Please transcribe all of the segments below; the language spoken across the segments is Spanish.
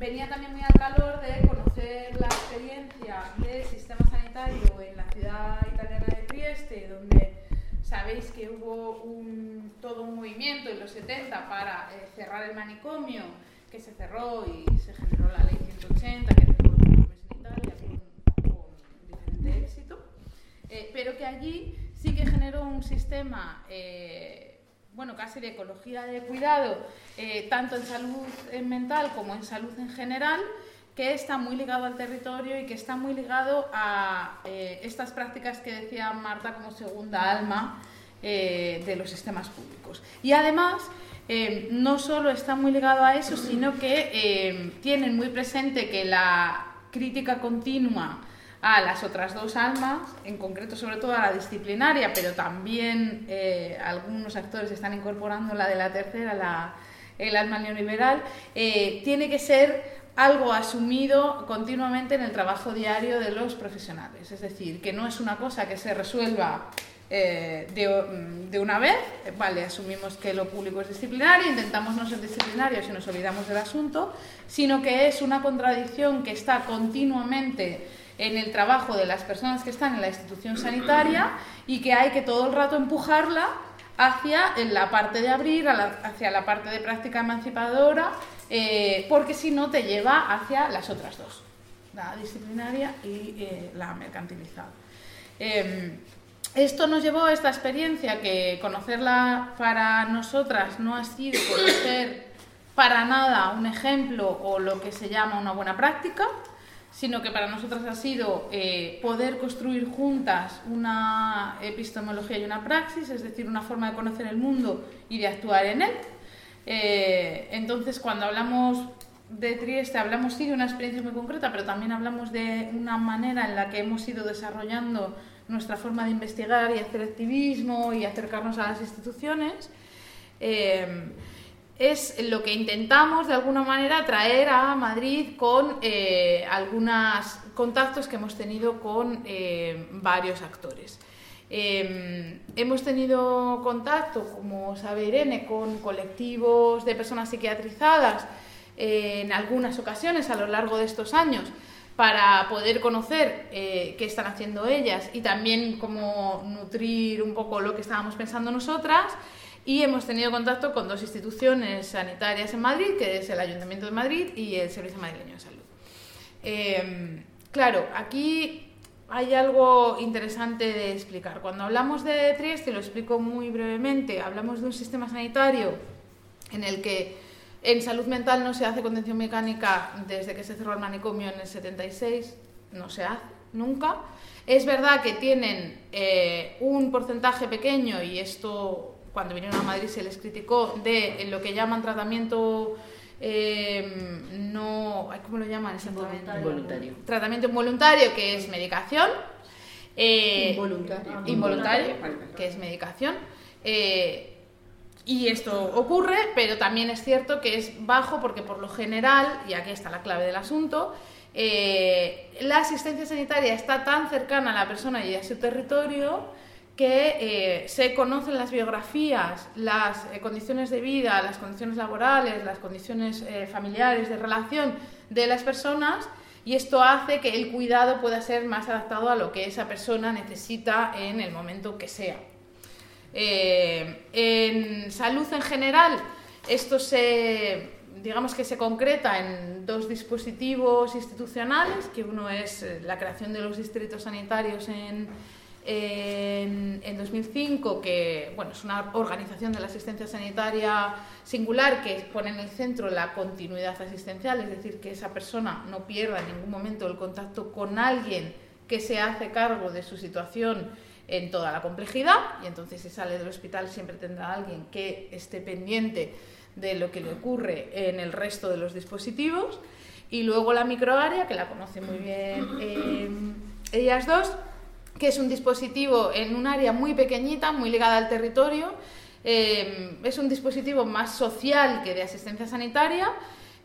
venía también muy al calor de conocer la experiencia del sistema sanitario en la ciudad italiana de Trieste, donde sabéis que hubo un, todo un movimiento en los 70 para eh, cerrar el manicomio, que se cerró y se generó la ley 180, que el manicomio sanitario con, con diferente éxito, eh, pero que allí sí que generó un sistema... Eh, bueno, casi de ecología de cuidado, eh, tanto en salud mental como en salud en general, que está muy ligado al territorio y que está muy ligado a eh, estas prácticas que decía Marta como segunda alma eh, de los sistemas públicos. Y además, no solo está muy ligado a eso, sino que tienen muy presente que la crítica continua a las otras dos almas, en concreto sobre todo a la disciplinaria, pero también eh, algunos actores están incorporando la de la tercera, la, el alma neoliberal, eh, tiene que ser algo asumido continuamente en el trabajo diario de los profesionales. Es decir, que no es una cosa que se resuelva eh, de, de, una vez, vale, asumimos que lo público es disciplinario, intentamos no ser disciplinarios y nos olvidamos del asunto, sino que es una contradicción que está continuamente en el trabajo de las personas que están en la institución sanitaria y que hay que todo el rato empujarla hacia la parte de abrir, hacia la parte de práctica emancipadora, eh, porque si no te lleva hacia las otras dos, la disciplinaria y eh, la mercantilizada. Em, esto nos llevó a esta experiencia que conocerla para nosotras no ha sido conocer para nada un ejemplo o lo que se llama una buena práctica, sino que para nosotras ha sido eh, poder construir juntas una epistemología y una praxis, es decir, una forma de conocer el mundo y de actuar en él. Eh, entonces, cuando hablamos de Trieste, hablamos sí de una experiencia muy concreta, pero también hablamos de una manera en la que hemos ido desarrollando nuestra forma de investigar y hacer activismo y acercarnos a las instituciones. Eh, es lo que intentamos de alguna manera traer a Madrid con eh, algunos contactos que hemos tenido con eh, varios actores. Em, hemos tenido contacto, como sabe Irene, con colectivos de personas psiquiatrizadas eh, en algunas ocasiones a lo largo de estos años para poder conocer qué están haciendo ellas y también como nutrir un poco lo que estábamos pensando nosotras y hemos tenido contacto con dos instituciones sanitarias en Madrid, que es el Ayuntamiento de Madrid y el Servicio Madrileño de Salud. Em, claro, aquí hay algo interesante de explicar. Cuando hablamos de Trieste, lo explico muy brevemente, hablamos de un sistema sanitario en el que en salud mental no se hace contención mecánica desde que se cerró el manicomio en el 76, no se hace nunca. Es verdad que tienen eh, un porcentaje pequeño, y esto cuando vinieron a Madrid se les criticó de lo que llaman tratamiento eh, no ¿cómo lo llaman involuntario. Tratamiento involuntario que es medicación eh, involuntario. involuntario que es medicación eh, y esto ocurre, pero también es cierto que es bajo porque por lo general, y aquí está la clave del asunto, la asistencia sanitaria está tan cercana a la persona y a su territorio que eh, se conocen las biografías, las eh, condiciones de vida, las condiciones laborales, las condiciones eh, familiares de relación de las personas y esto hace que el cuidado pueda ser más adaptado a lo que esa persona necesita en el momento que sea. en salud en general, esto se, digamos que se concreta en dos dispositivos institucionales, que uno es la creación de los distritos sanitarios en en, 2005, que bueno, es una organización de la asistencia sanitaria singular que pone en el centro la continuidad asistencial, es decir, que esa persona no pierda en ningún momento el contacto con alguien que se hace cargo de su situación en toda la complejidad y entonces si sale del hospital siempre tendrá alguien que esté pendiente de lo que le ocurre en el resto de los dispositivos. Y luego la microárea que la conoce muy bien eh, ellas dos que es un dispositivo en un área muy pequeñita, muy ligada al territorio. Eh, es un dispositivo más social que de asistencia sanitaria,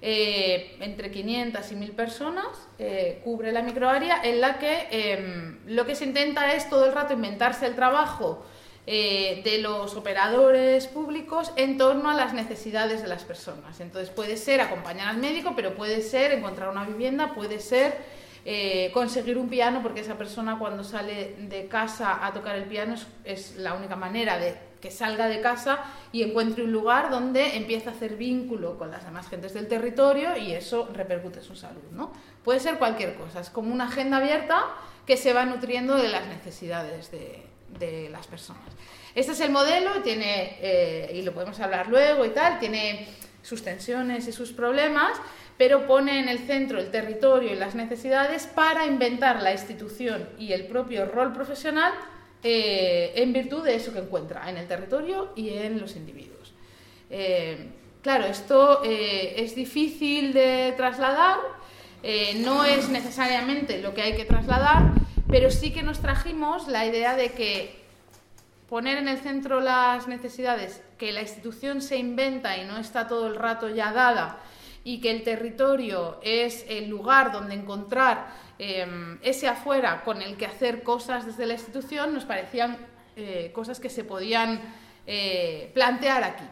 eh, entre 500 y 1000 personas, eh, cubre la microárea en la que lo que se intenta es todo el rato inventarse el trabajo de los operadores públicos en torno a las necesidades de las personas. Entonces puede ser acompañar al médico, pero puede ser encontrar una vivienda, puede ser eh, conseguir un piano, porque esa persona cuando sale de casa a tocar el piano es, la única manera de que salga de casa y encuentre un lugar donde empiece a hacer vínculo con las demás gentes del territorio y eso repercute en su salud. ¿no? Puede ser cualquier cosa, es como una agenda abierta que se va nutriendo de las necesidades de, las personas. Este es el modelo, tiene, eh, y lo podemos hablar luego y tal, tiene sus tensiones y sus problemas, pero pone en el centro el territorio y las necesidades para inventar la institución y el propio rol profesional eh, en virtud de eso que encuentra en el territorio y en los individuos. Eh, claro, esto es difícil de trasladar, no es necesariamente lo que hay que trasladar, pero sí que nos trajimos la idea de que poner en el centro las necesidades, que la institución se inventa y no está todo el rato ya dada, y que el territorio es el lugar donde encontrar em, ese afuera con el que hacer cosas desde la institución, nos parecían eh, cosas que se podían eh, plantear aquí.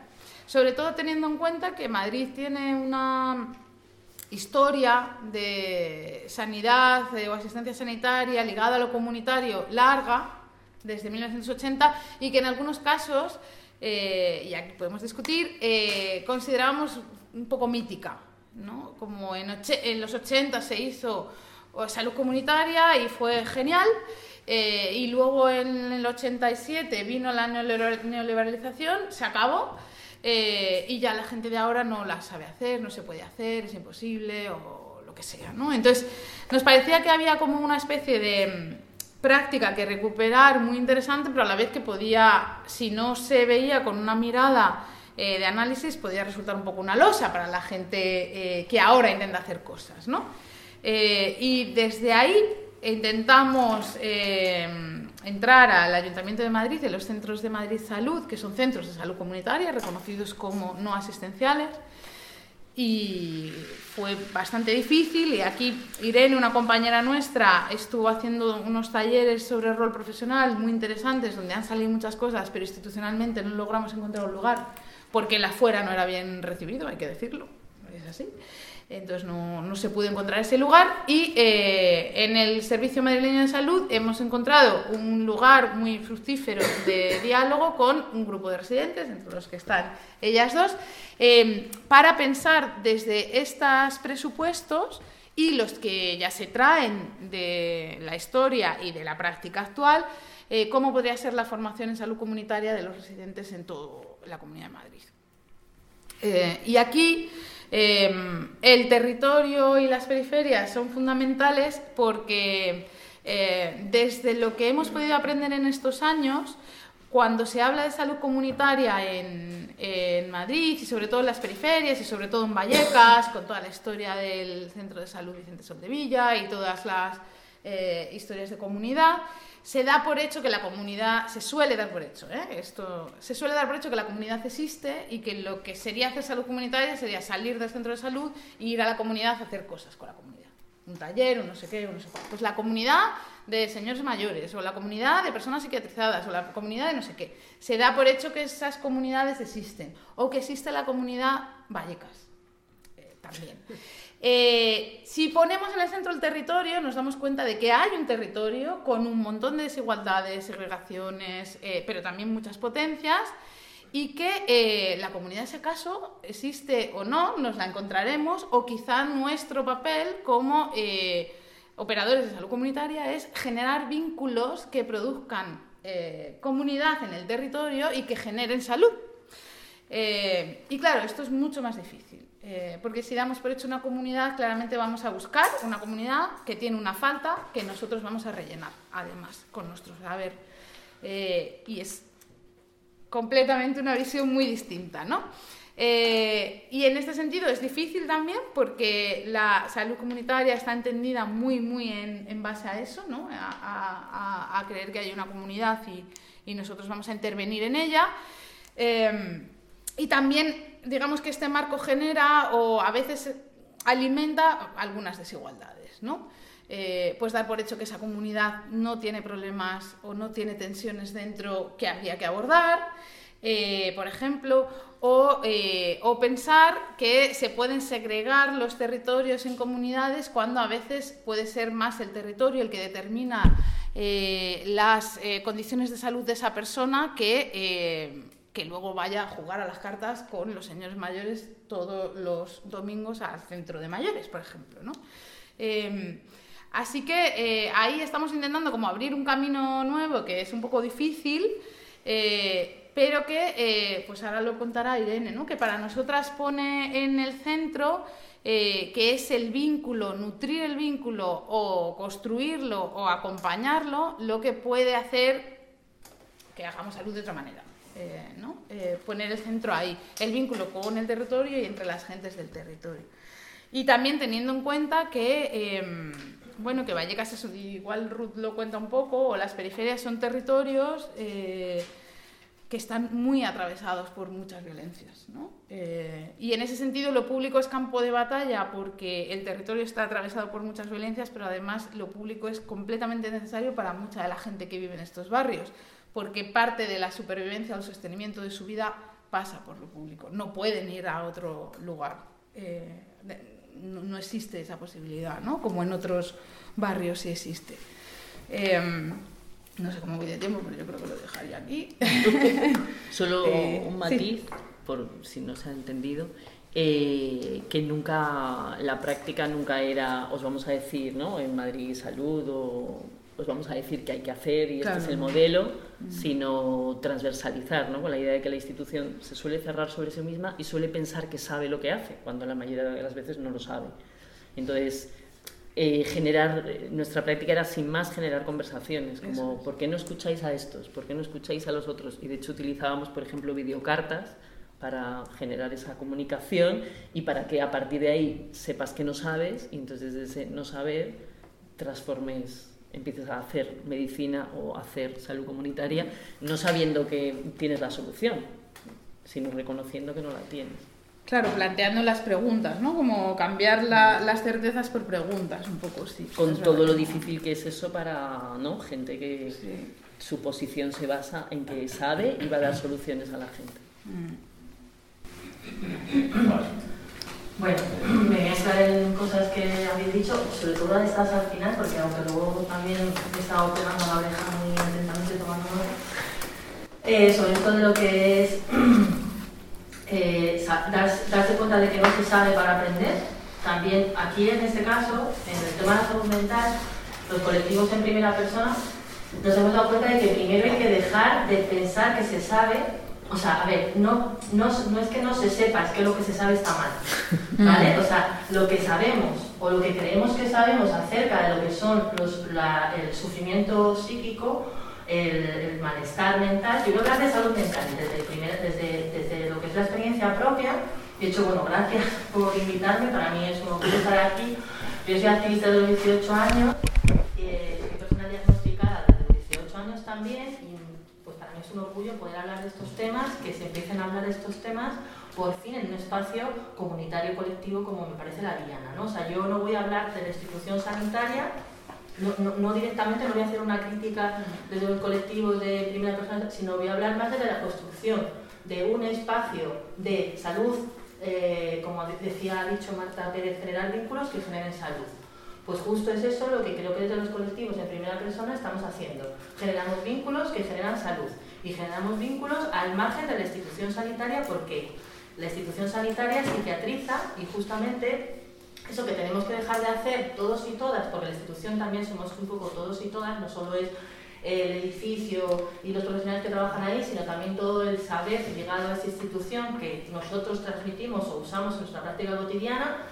Sobre todo teniendo en cuenta que Madrid tiene una historia de sanidad o asistencia sanitaria ligada a lo comunitario larga, desde 1980, y que en algunos casos, eh, y aquí podemos discutir, eh, consideramos un poco mítica. ¿no? Como en, los 80 se hizo salud comunitaria y fue genial, eh, y luego en el 87 vino la neoliberalización, se acabó. Eh, y ya la gente de ahora no la sabe hacer, no se puede hacer, es imposible o lo que sea, ¿no? Entonces, nos parecía que había como una especie de mm, práctica que recuperar muy interesante, pero a la vez que podía, si no se veía con una mirada eh, de análisis, podía resultar un poco una losa para la gente eh, que ahora intenta hacer cosas, ¿no? y desde ahí intentamos entrar al Ayuntamiento de Madrid, en los centros de Madrid Salud, que son centros de salud comunitaria reconocidos como no asistenciales. Y fue bastante difícil y aquí Irene, una compañera nuestra, estuvo haciendo unos talleres sobre rol profesional muy interesantes donde han salido muchas cosas, pero institucionalmente no logramos encontrar un lugar porque el afuera no era bien recibido, hay que decirlo, es así. Entonces no, se pudo encontrar ese lugar y eh, en el Servicio Madrileño de Salud hemos encontrado un lugar muy fructífero de diálogo con un grupo de residentes, entre los que están ellas dos, eh, para pensar desde estos presupuestos y los que ya se traen de la historia y de la práctica actual, eh, cómo podría ser la formación en salud comunitaria de los residentes en toda la Comunidad de Madrid. y aquí Em, el territorio y las periferias son fundamentales porque eh, desde lo que hemos podido aprender en estos años, cuando se habla de salud comunitaria en, Madrid y sobre todo en las periferias y sobre todo en Vallecas, con toda la historia del Centro de Salud Vicente Soldevilla y todas las eh, historias de comunidad, se da por hecho que la comunidad, se suele dar por hecho, ¿eh? esto, se suele dar por hecho que la comunidad existe y que lo que sería hacer salud comunitaria sería salir del centro de salud e ir a la comunidad a hacer cosas con la comunidad. Un taller, un no sé qué, un no sé cuál. Pues la comunidad de señores mayores, o la comunidad de personas psiquiatrizadas, o la comunidad de no sé qué. Se da por hecho que esas comunidades existen, o que existe la comunidad Vallecas, eh, también. Eh, si ponemos en el centro el territorio, nos damos cuenta de que hay un territorio con un montón de desigualdades, segregaciones, eh, pero también muchas potencias, y que eh, la comunidad, en ese caso, existe o no, nos la encontraremos, o quizá nuestro papel como operadores de salud comunitaria es generar vínculos que produzcan comunidad en el territorio y que generen salud. y claro, esto es mucho más difícil. Eh, porque si damos por hecho una comunidad, claramente vamos a buscar una comunidad que tiene una falta que nosotros vamos a rellenar, además, con nuestro saber. Eh, y es completamente una visión muy distinta, ¿no? Eh, y en este sentido es difícil también porque la salud comunitaria está entendida muy, muy en, base a eso, ¿no? a, creer que hay una comunidad y, y, nosotros vamos a intervenir en ella. y también digamos que este marco genera o a veces alimenta algunas desigualdades, ¿no? eh, pues dar por hecho que esa comunidad no tiene problemas o no tiene tensiones dentro que habría que abordar, eh, por ejemplo, o, eh, o, pensar que se pueden segregar los territorios en comunidades cuando a veces puede ser más el territorio el que determina las condiciones de salud de esa persona que que luego vaya a jugar a las cartas con los señores mayores todos los domingos al centro de mayores, por ejemplo. ¿no? Em, así que eh, ahí estamos intentando como abrir un camino nuevo que es un poco difícil, eh, pero que, eh, pues ahora lo contará Irene, ¿no? que para nosotras pone en el centro que es el vínculo, nutrir el vínculo o construirlo o acompañarlo, lo que puede hacer que hagamos salud de otra manera. Eh, ¿no? Eh, poner el centro ahí, el vínculo con el territorio y entre las gentes del territorio. Y también teniendo en cuenta que, em, bueno, que Vallecas, eso, igual Ruth lo cuenta un poco, o las periferias son territorios eh, que están muy atravesados por muchas violencias. y en ese sentido lo público es campo de batalla porque el territorio está atravesado por muchas violencias, pero además lo público es completamente necesario para mucha de la gente que vive en estos barrios porque parte de la supervivencia o el sostenimiento de su vida pasa por lo público. No pueden ir a otro lugar. Eh, no, existe esa posibilidad, ¿no? Como en otros barrios sí existe. Em, no sé cómo voy de tiempo, pero yo creo que lo dejaría aquí. Solo eh, un matiz, por si no se ha entendido. Eh, que nunca, la práctica nunca era, os vamos a decir, ¿no? En Madrid Salud o pues vamos a decir que hay que hacer y este es el modelo, mm. sino transversalizar, ¿no? con la idea de que la institución se suele cerrar sobre sí misma y suele pensar que sabe lo que hace, cuando la mayoría de las veces no lo sabe. Entonces, eh, generar, eh, nuestra práctica era sin más generar conversaciones, como ¿por qué no escucháis a estos? ¿Por qué no escucháis a los otros? Y de hecho utilizábamos, por ejemplo, videocartas para generar esa comunicación y para que a partir de ahí sepas que no sabes y entonces desde ese no saber transformes empieces a hacer medicina o hacer salud comunitaria, no sabiendo que tienes la solución, sino reconociendo que no la tienes. Claro, planteando las preguntas, ¿no? Como cambiar las certezas por preguntas, un poco, sí. Con todo lo difícil que es eso para ¿no? gente que su posición se basa en que sabe y va a dar soluciones a la gente. Mm. Bueno, me voy a estar en cosas que habéis dicho, sobre todo estas al final, porque aunque luego también he estado pegando la oreja muy atentamente tomando eh, sobre todo lo que es eh, darse, cuenta de que no se sabe para aprender. También aquí en este caso, en el tema de la salud mental, los colectivos en primera persona, nos hemos dado cuenta de que primero hay que dejar de pensar que se sabe o sea, a ver, no, no, no, es que no se sepa, es que lo que se sabe está mal, ¿vale? O sea, lo que sabemos o lo que creemos que sabemos acerca de lo que son los, el sufrimiento psíquico, el, malestar mental, yo creo que de salud mental, desde, primer, desde, desde, lo que es la experiencia propia, de hecho, bueno, gracias por invitarme, para mí es un orgullo estar aquí, yo soy activista de los 18 años, 18 años también, es un orgullo poder hablar de estos temas, que se empiecen a hablar de estos temas por fin en un espacio comunitario colectivo como me parece la Diana. ¿no? O sea, yo no voy a hablar de la institución sanitaria, no, no, directamente, no voy a hacer una crítica desde el colectivo de primera persona, sino voy a hablar más de la construcción de un espacio de salud, eh, como decía, ha dicho Marta Pérez, generar vínculos que generen salud. Pues justo es eso lo que creo que desde los colectivos en primera persona estamos haciendo. Generamos vínculos que generan salud y generamos vínculos al margen de la institución sanitaria porque la institución sanitaria psiquiatriza y justamente eso que tenemos que dejar de hacer todos y todas, porque la institución también somos un poco todos y todas, no solo es el edificio y los profesionales que trabajan ahí, sino también todo el saber llegado a esa institución que nosotros transmitimos o usamos en nuestra práctica cotidiana,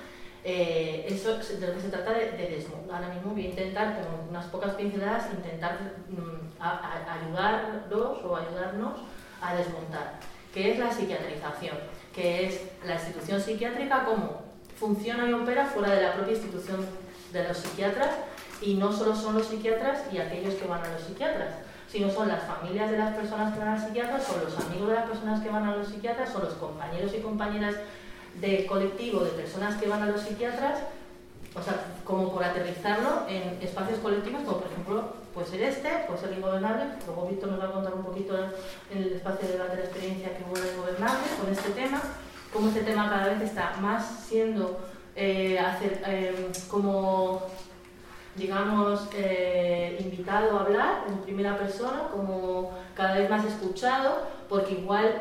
eh, eso de lo que se trata de, de desmontar. Ahora mismo voy a intentar, con unas pocas pinceladas, intentar mm, ayudarlos o ayudarnos a desmontar. ¿Qué es la psiquiatrización? ¿Qué es la institución psiquiátrica? ¿Cómo funciona y opera fuera de la propia institución de los psiquiatras? Y no solo son los psiquiatras y aquellos que van a los psiquiatras, sino son las familias de las personas que van a los psiquiatras, son los amigos de las personas que van a los psiquiatras, son los compañeros y compañeras de colectivo de personas que van a los psiquiatras, o sea, como por aterrizarlo en espacios colectivos, como por ejemplo puede ser este, puede ser ingobernable, luego Víctor nos va a contar un poquito en el espacio de la experiencia que hubo en ingobernable con este tema, cómo este tema cada vez está más siendo eh, eh, como digamos, eh, invitado a hablar en primera persona, como cada vez más escuchado, porque igual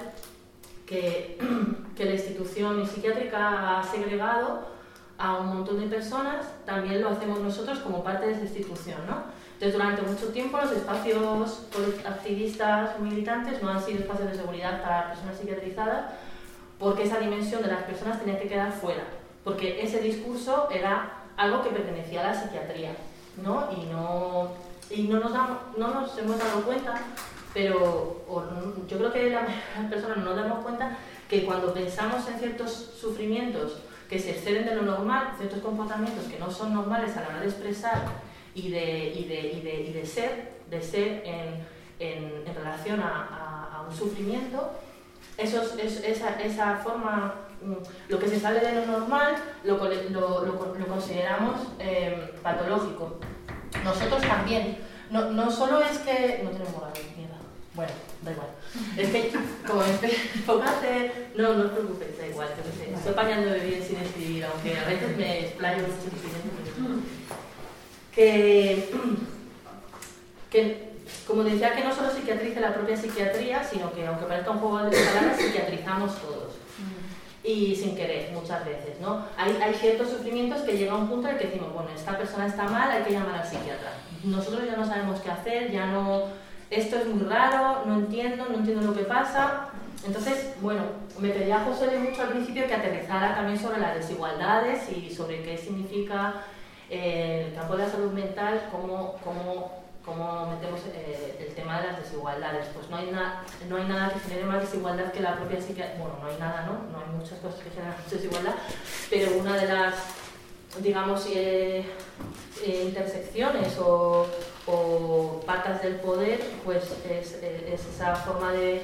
que, que la institución psiquiátrica ha segregado a un montón de personas, también lo hacemos nosotros como parte de esa institución. ¿no? Entonces, durante mucho tiempo los espacios activistas militantes no han sido espacios de seguridad para personas psiquiatrizadas porque esa dimensión de las personas tenía que quedar fuera, porque ese discurso era algo que pertenecía a la psiquiatría, ¿no? Y no, y no, nos, no nos hemos dado cuenta, pero yo creo que las personas no nos damos cuenta que cuando pensamos en ciertos sufrimientos que se exceden de lo normal, ciertos comportamientos que no son normales a la hora de expresar y de, y de, y de, y de ser, de ser en, en, relación a, un sufrimiento, esos, es, esa, esa, forma, mm, lo que se sale de lo normal, lo, lo, lo, consideramos eh, patológico. Nosotros también, no, no solo es que... No tenemos. Bueno, da igual. Es que como enfocate, no, no os preocupéis, da igual, estoy apañando bien sin escribir, aunque a veces me explayo mucho que, que, como decía, que no solo psiquiatriza la propia psiquiatría, sino que aunque parezca un juego de palabras, psiquiatrizamos todos. Y sin querer, muchas veces, ¿no? Hay, hay ciertos sufrimientos que llega un punto en el que decimos, bueno, esta persona está mal, hay que llamar al psiquiatra. Nosotros ya no sabemos qué hacer, ya no esto es muy raro, no entiendo, no entiendo lo que pasa. Entonces, bueno, me pedía José mucho al principio que aterrizara también sobre las desigualdades y sobre qué significa eh, el campo de la salud mental, cómo, cómo, cómo metemos eh, el tema de las desigualdades. Pues no hay, no hay nada que genere más desigualdad que la propia psiquiatría. Bueno, no hay nada, ¿no? No hay muchas cosas que generan desigualdad, pero una de las, digamos, eh, intersecciones o o patas del poder, pues es, esa forma de,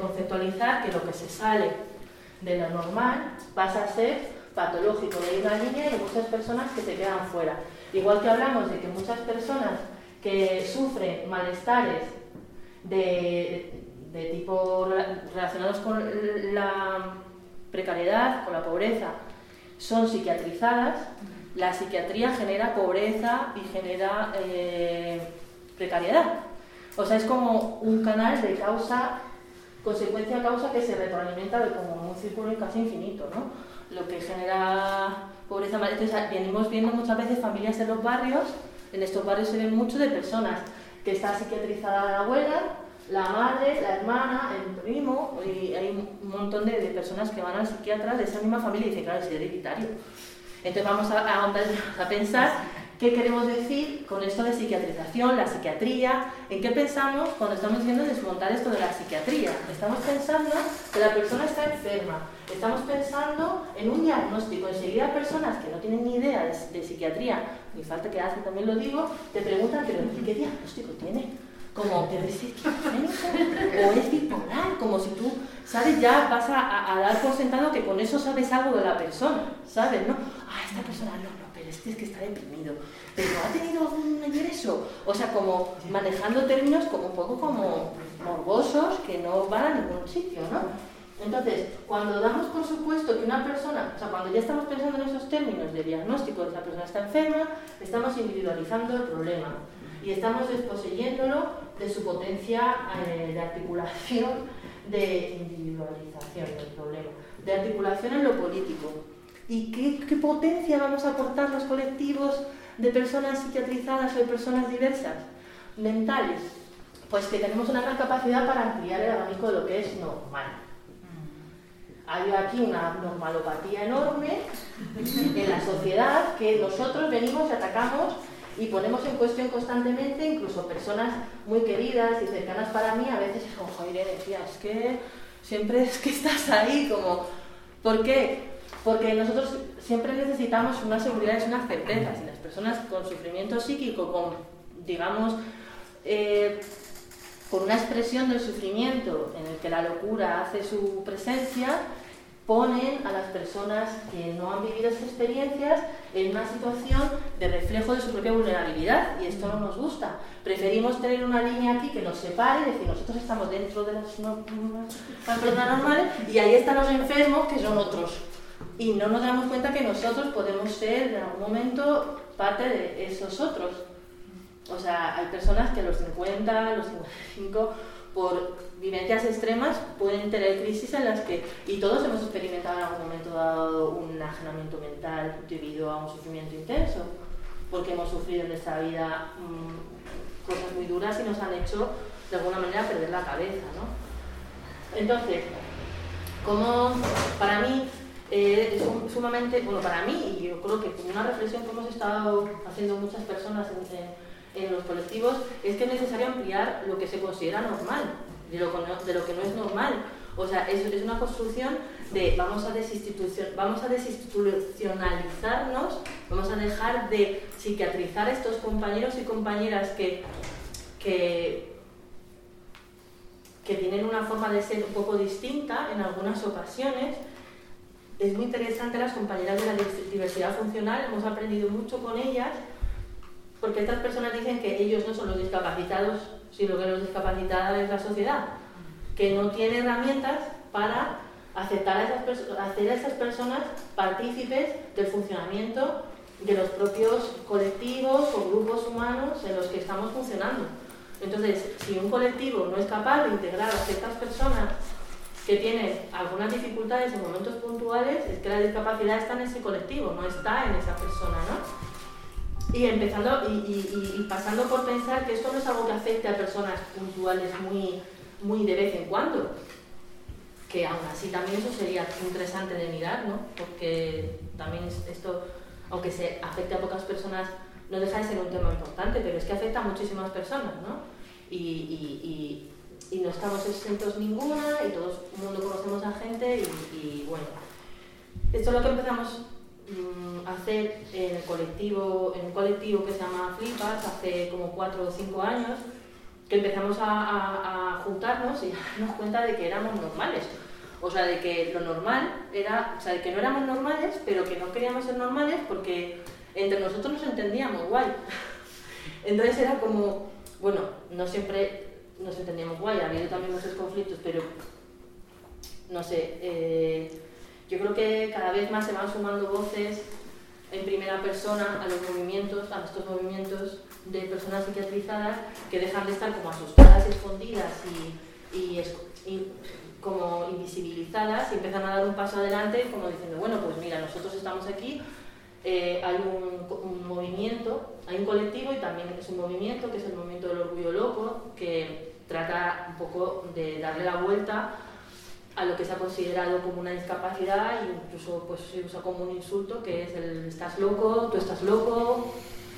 conceptualizar que lo que se sale de lo normal pasa a ser patológico. hay una línea y hay muchas personas que se quedan fuera. Igual que hablamos de que muchas personas que sufren malestares de, de tipo relacionados con la precariedad, con la pobreza, son psiquiatrizadas, la psiquiatría genera pobreza y genera eh, precariedad. O sea, es como un canal de causa, consecuencia-causa que se retroalimenta de como un círculo casi infinito, ¿no? Lo que genera pobreza. Entonces, venimos viendo muchas veces familias en los barrios, en estos barrios se ven mucho de personas que está psiquiatrizada la abuela, la madre, la hermana, el primo, y hay un montón de, personas que van al psiquiatra de esa misma familia y dicen, claro, es hereditario. Entonces vamos a, a, pensar qué queremos decir con esto de psiquiatrización, la psiquiatría, en qué pensamos cuando estamos diciendo desmontar esto de la psiquiatría. Estamos pensando que la persona está enferma, estamos pensando en un diagnóstico. Enseguida personas que no tienen ni idea de, psiquiatría, ni falta que hacen, también lo digo, te preguntan, pero ¿qué diagnóstico tiene? Como, ¿pero es o es bipolar? Como si tú, ¿sabes? Ya vas a, dar por sentado que con eso sabes algo de la persona, ¿sabes? ¿No? Ah, esta persona no, no, pero este es que está deprimido. Pero ha tenido un ingreso. O sea, como manejando términos como un poco como morbosos que no van a ningún sitio, ¿no? Entonces, cuando damos por supuesto que una persona, o sea, cuando ya estamos pensando en esos términos de diagnóstico de esa persona está enferma, estamos individualizando el problema y estamos desposeyéndolo de su potencia eh, de articulación, de individualización del problema, de articulación en lo político. ¿Y qué, qué potencia vamos a aportar los colectivos de personas psiquiatrizadas o de personas diversas, mentales? Pues que tenemos una gran capacidad para ampliar el abanico de lo que es normal. Hay aquí una normalopatía enorme en la sociedad que nosotros venimos y atacamos y ponemos en cuestión constantemente, incluso personas muy queridas y cercanas para mí, a veces es como, joder, decía, es que siempre es que estás ahí, como, ¿por qué? Porque nosotros siempre necesitamos una seguridad y una certeza. Si las personas con sufrimiento psíquico, con, digamos, eh, con una expresión del sufrimiento en el que la locura hace su presencia, ponen a las personas que no han vivido esas experiencias en una situación de reflejo de su propia vulnerabilidad y esto no nos gusta. Preferimos tener una línea aquí que nos separe, es decir, nosotros estamos dentro de las, personas normales y ahí están los enfermos que son otros. Y no nos damos cuenta que nosotros podemos ser en algún momento parte de esos otros. O sea, hay personas que los 50, los 55 por vivencias extremas pueden tener crisis en las que, y todos hemos experimentado en algún momento dado un enajenamiento mental debido a un sufrimiento intenso, porque hemos sufrido en nuestra vida mm, cosas muy duras y nos han hecho de alguna manera perder la cabeza. ¿no? Entonces, como para mí eh, es sumamente, bueno, para mí, y yo creo que una reflexión que hemos estado haciendo muchas personas en los colectivos es que es necesario ampliar lo que se considera normal, de lo, de lo que no es normal. O sea, es, es una construcción de vamos a, desinstitucion, vamos a desinstitucionalizarnos, vamos a dejar de psiquiatrizar a estos compañeros y compañeras que, que, que tienen una forma de ser un poco distinta en algunas ocasiones. Es muy interesante las compañeras de la diversidad funcional, hemos aprendido mucho con ellas porque estas personas dicen que ellos no son los discapacitados, sino que los discapacitados es la sociedad, que no tiene herramientas para aceptar a esas hacer a esas personas partícipes del funcionamiento de los propios colectivos o grupos humanos en los que estamos funcionando. Entonces, si un colectivo no es capaz de integrar a ciertas personas que tienen algunas dificultades en momentos puntuales, es que la discapacidad está en ese colectivo, no está en esa persona, ¿no? Y empezando y, pasando por pensar que esto no es algo que afecte a personas puntuales muy, muy de vez en cuando, que aún así también eso sería interesante de mirar, ¿no? Porque también esto, aunque se afecte a pocas personas, no deja de ser un tema importante, pero es que afecta a muchísimas personas, ¿no? Y, no estamos exentos ninguna y todo el mundo conocemos a gente y, bueno, esto es lo que empezamos hacer en el colectivo, en un colectivo que se llama Flipas hace como cuatro o cinco años, que empezamos a, juntarnos y darnos cuenta de que éramos normales. O sea, de que lo normal era, o sea, de que no éramos normales, pero que no queríamos ser normales porque entre nosotros nos entendíamos guay. Entonces era como, bueno, no siempre nos entendíamos guay, ha habido también muchos conflictos, pero no sé, eh, yo creo que cada vez más se van sumando voces en primera persona a los movimientos, a estos movimientos de personas psiquiatrizadas que dejan de estar como asustadas, escondidas y, como invisibilizadas y empiezan a dar un paso adelante como diciendo, bueno, pues mira, nosotros estamos aquí, eh, hay un, un, movimiento, hay un colectivo y también es un movimiento que es el movimiento del orgullo loco que trata un poco de darle la vuelta a lo que se ha considerado como una discapacidad e incluso pues, se usa como un insulto que es el estás loco, tú estás loco,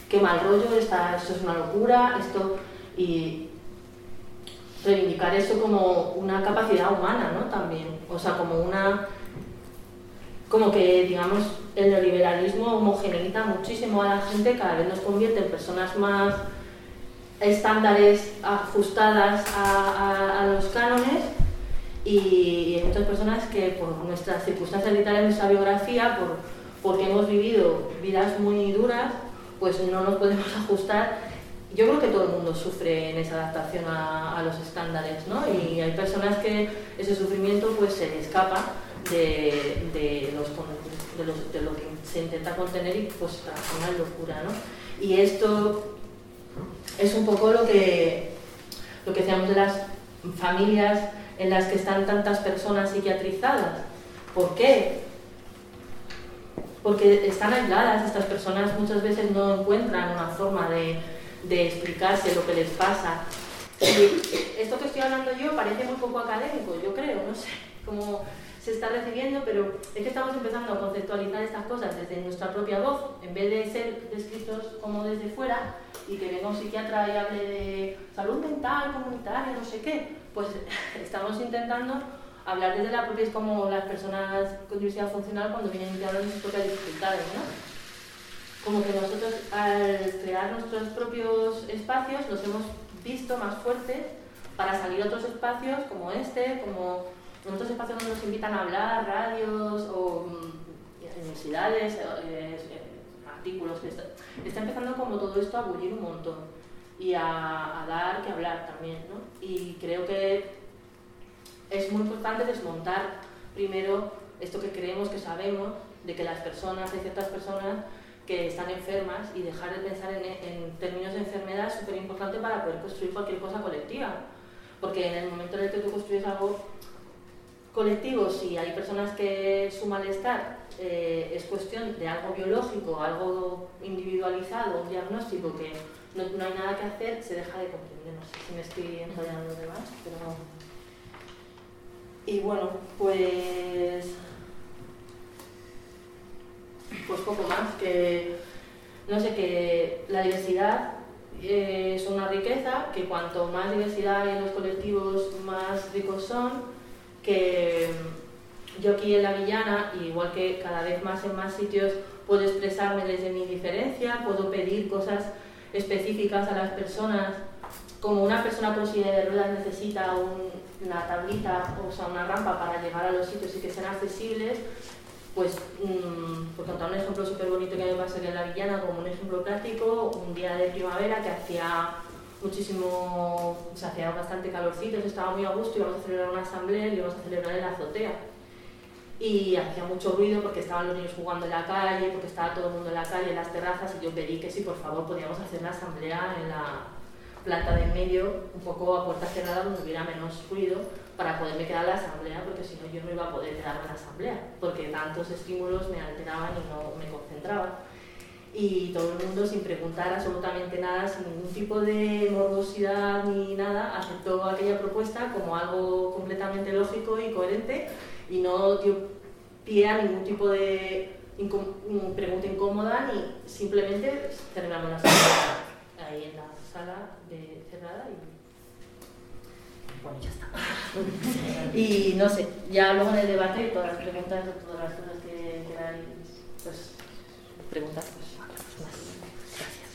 qué mal rollo, esto es una locura, esto y reivindicar eso como una capacidad humana, ¿no? También, o sea, como una como que digamos el neoliberalismo homogeneiza muchísimo a la gente, cada vez nos convierte en personas más estándares ajustadas a los cánones y hay muchas personas que por nuestras circunstancias vitales, nuestra biografía, por, porque hemos vivido vidas muy duras, pues no nos podemos ajustar. Yo creo que todo el mundo sufre en esa adaptación a, los estándares, ¿no? Y hay personas que ese sufrimiento pues se escapa de, de, los, de, lo que se intenta contener y pues una locura, ¿no? Y esto es un poco lo que, lo que decíamos de las familias en las que están tantas personas psiquiatrizadas. ¿Por qué? Porque están aisladas, estas personas muchas veces no encuentran una forma de, explicarse lo que les pasa. Y esto que estoy hablando yo parece muy poco académico, yo creo, no sé cómo se está recibiendo, pero es que estamos empezando a conceptualizar estas cosas desde nuestra propia voz, en vez de ser descritos como desde fuera y que venga un psiquiatra y hable de salud mental, comunitaria, no sé qué pues estamos intentando hablar desde la propia, es como las personas con diversidad funcional cuando vienen y sus propias dificultades, ¿no? Como que nosotros al crear nuestros propios espacios los hemos visto más fuertes para salir a otros espacios como este, como otros espacios donde nos invitan a hablar, radios o mm, universidades, eh, artículos, está, está, empezando como todo esto a bullir un montón y a, a dar que hablar también, ¿no? Y creo que es muy importante desmontar primero esto que creemos que sabemos de que las personas, hay ciertas personas que están enfermas y dejar de pensar en, términos de enfermedad es súper importante para poder construir cualquier cosa colectiva. Porque en el momento en el que tú construyes algo colectivo, si hay personas que su malestar eh, es cuestión de algo biológico, algo individualizado, un diagnóstico que no, hay nada que hacer, se deja de comprender. No sé si me estoy enrollando de más, pero... Y bueno, pues pues poco más, que no sé, que la diversidad es una riqueza, que cuanto más diversidad hay en los colectivos, más ricos son, que yo aquí en La Villana, igual que cada vez más en más sitios, puedo expresarme desde mi diferencia, puedo pedir cosas específicas a las personas, como una persona con silla de ruedas necesita una tablita, o sea, una rampa para llegar a los sitios y que sean accesibles, pues, mm, por contar un ejemplo súper bonito que me pasó en La Villana, como un ejemplo práctico, un día de primavera que hacía muchísimo, se hacía bastante calorcito, estaba muy a gusto, íbamos a celebrar una asamblea y íbamos a celebrar en la azotea. Y hacía mucho ruido porque estaban los niños jugando en la calle, porque estaba todo el mundo en la calle, en las terrazas, y yo pedí que si por favor podíamos hacer la asamblea en la planta de en medio, un poco a puerta cerrada, donde hubiera menos ruido, para poderme quedar en la asamblea, porque si no yo no iba a poder quedarme en la asamblea, porque tantos estímulos me alteraban y no me concentraban. Y todo el mundo, sin preguntar absolutamente nada, sin ningún tipo de morbosidad ni nada, aceptó aquella propuesta como algo completamente lógico y coherente y no dio pie a ningún tipo de pregunta incómoda ni simplemente terminamos la asamblea ahí en la sala de cerrada y bueno, ya está. y no sé, ya luego en el debate, todas las preguntas, todas las cosas que queráis, pues preguntas, pues más. Gracias.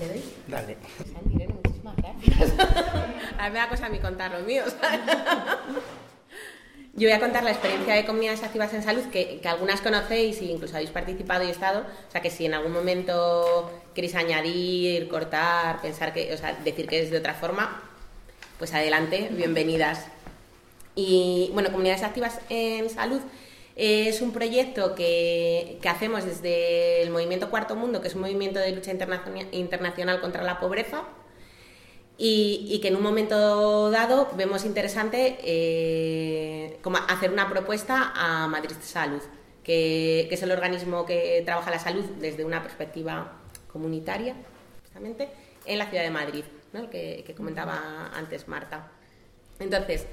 ¿Le doy? Dale. Me da cosa a mí contar los míos. Yo voy a contar la experiencia de comunidades activas en salud, que, algunas conocéis e incluso habéis participado y estado. O sea, que si en algún momento queréis añadir, cortar, pensar que, o sea, decir que es de otra forma, pues adelante, bienvenidas. Y bueno, Comunidades Activas en Salud es un proyecto que, que hacemos desde el Movimiento Cuarto Mundo, que es un movimiento de lucha internacional contra la pobreza y, que en un momento dado vemos interesante eh, como hacer una propuesta a Madrid Salud, que, es el organismo que trabaja la salud desde una perspectiva comunitaria, justamente, en la ciudad de Madrid, ¿no? que, que comentaba antes Marta. Entonces,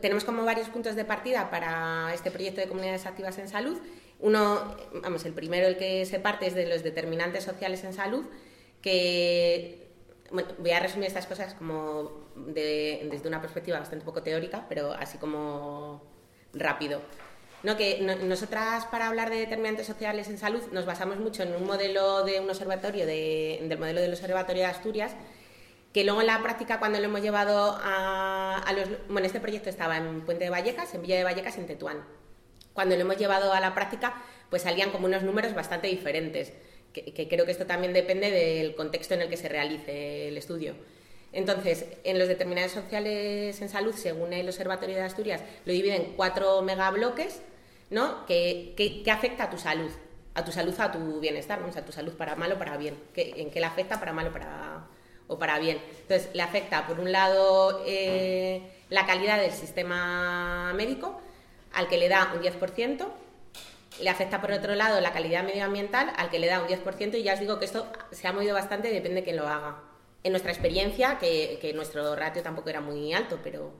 tenemos como varios puntos de partida para este proyecto de comunidades activas en salud. Uno, vamos, el primero, el que se parte es de los determinantes sociales en salud, que voy a resumir estas cosas como desde una perspectiva bastante poco teórica, pero así como rápido. No, que nosotras para hablar de determinantes sociales en salud nos basamos mucho en un modelo de un observatorio, del modelo del Observatorio de Asturias, que luego en la práctica cuando lo hemos llevado a, a, los... Bueno, este proyecto estaba en Puente de Vallecas, en Villa de Vallecas, en Tetuán. Cuando lo hemos llevado a la práctica, pues salían como unos números bastante diferentes que, creo que esto también depende del contexto en el que se realice el estudio. Entonces, en los determinados sociales en salud, según el Observatorio de Asturias, lo dividen en cuatro megabloques, ¿no? Que, que, afecta a tu salud, a tu salud, a tu bienestar, ¿no? a tu salud para mal o para bien, en qué le afecta para mal o para, o para bien. Entonces, le afecta, por un lado, eh, la calidad del sistema médico, al que le da un 10%, le afecta por otro lado la calidad medioambiental, al que le da un 10%, y ya os digo que esto se ha movido bastante, depende de quién lo haga. En nuestra experiencia, que, nuestro ratio tampoco era muy alto, pero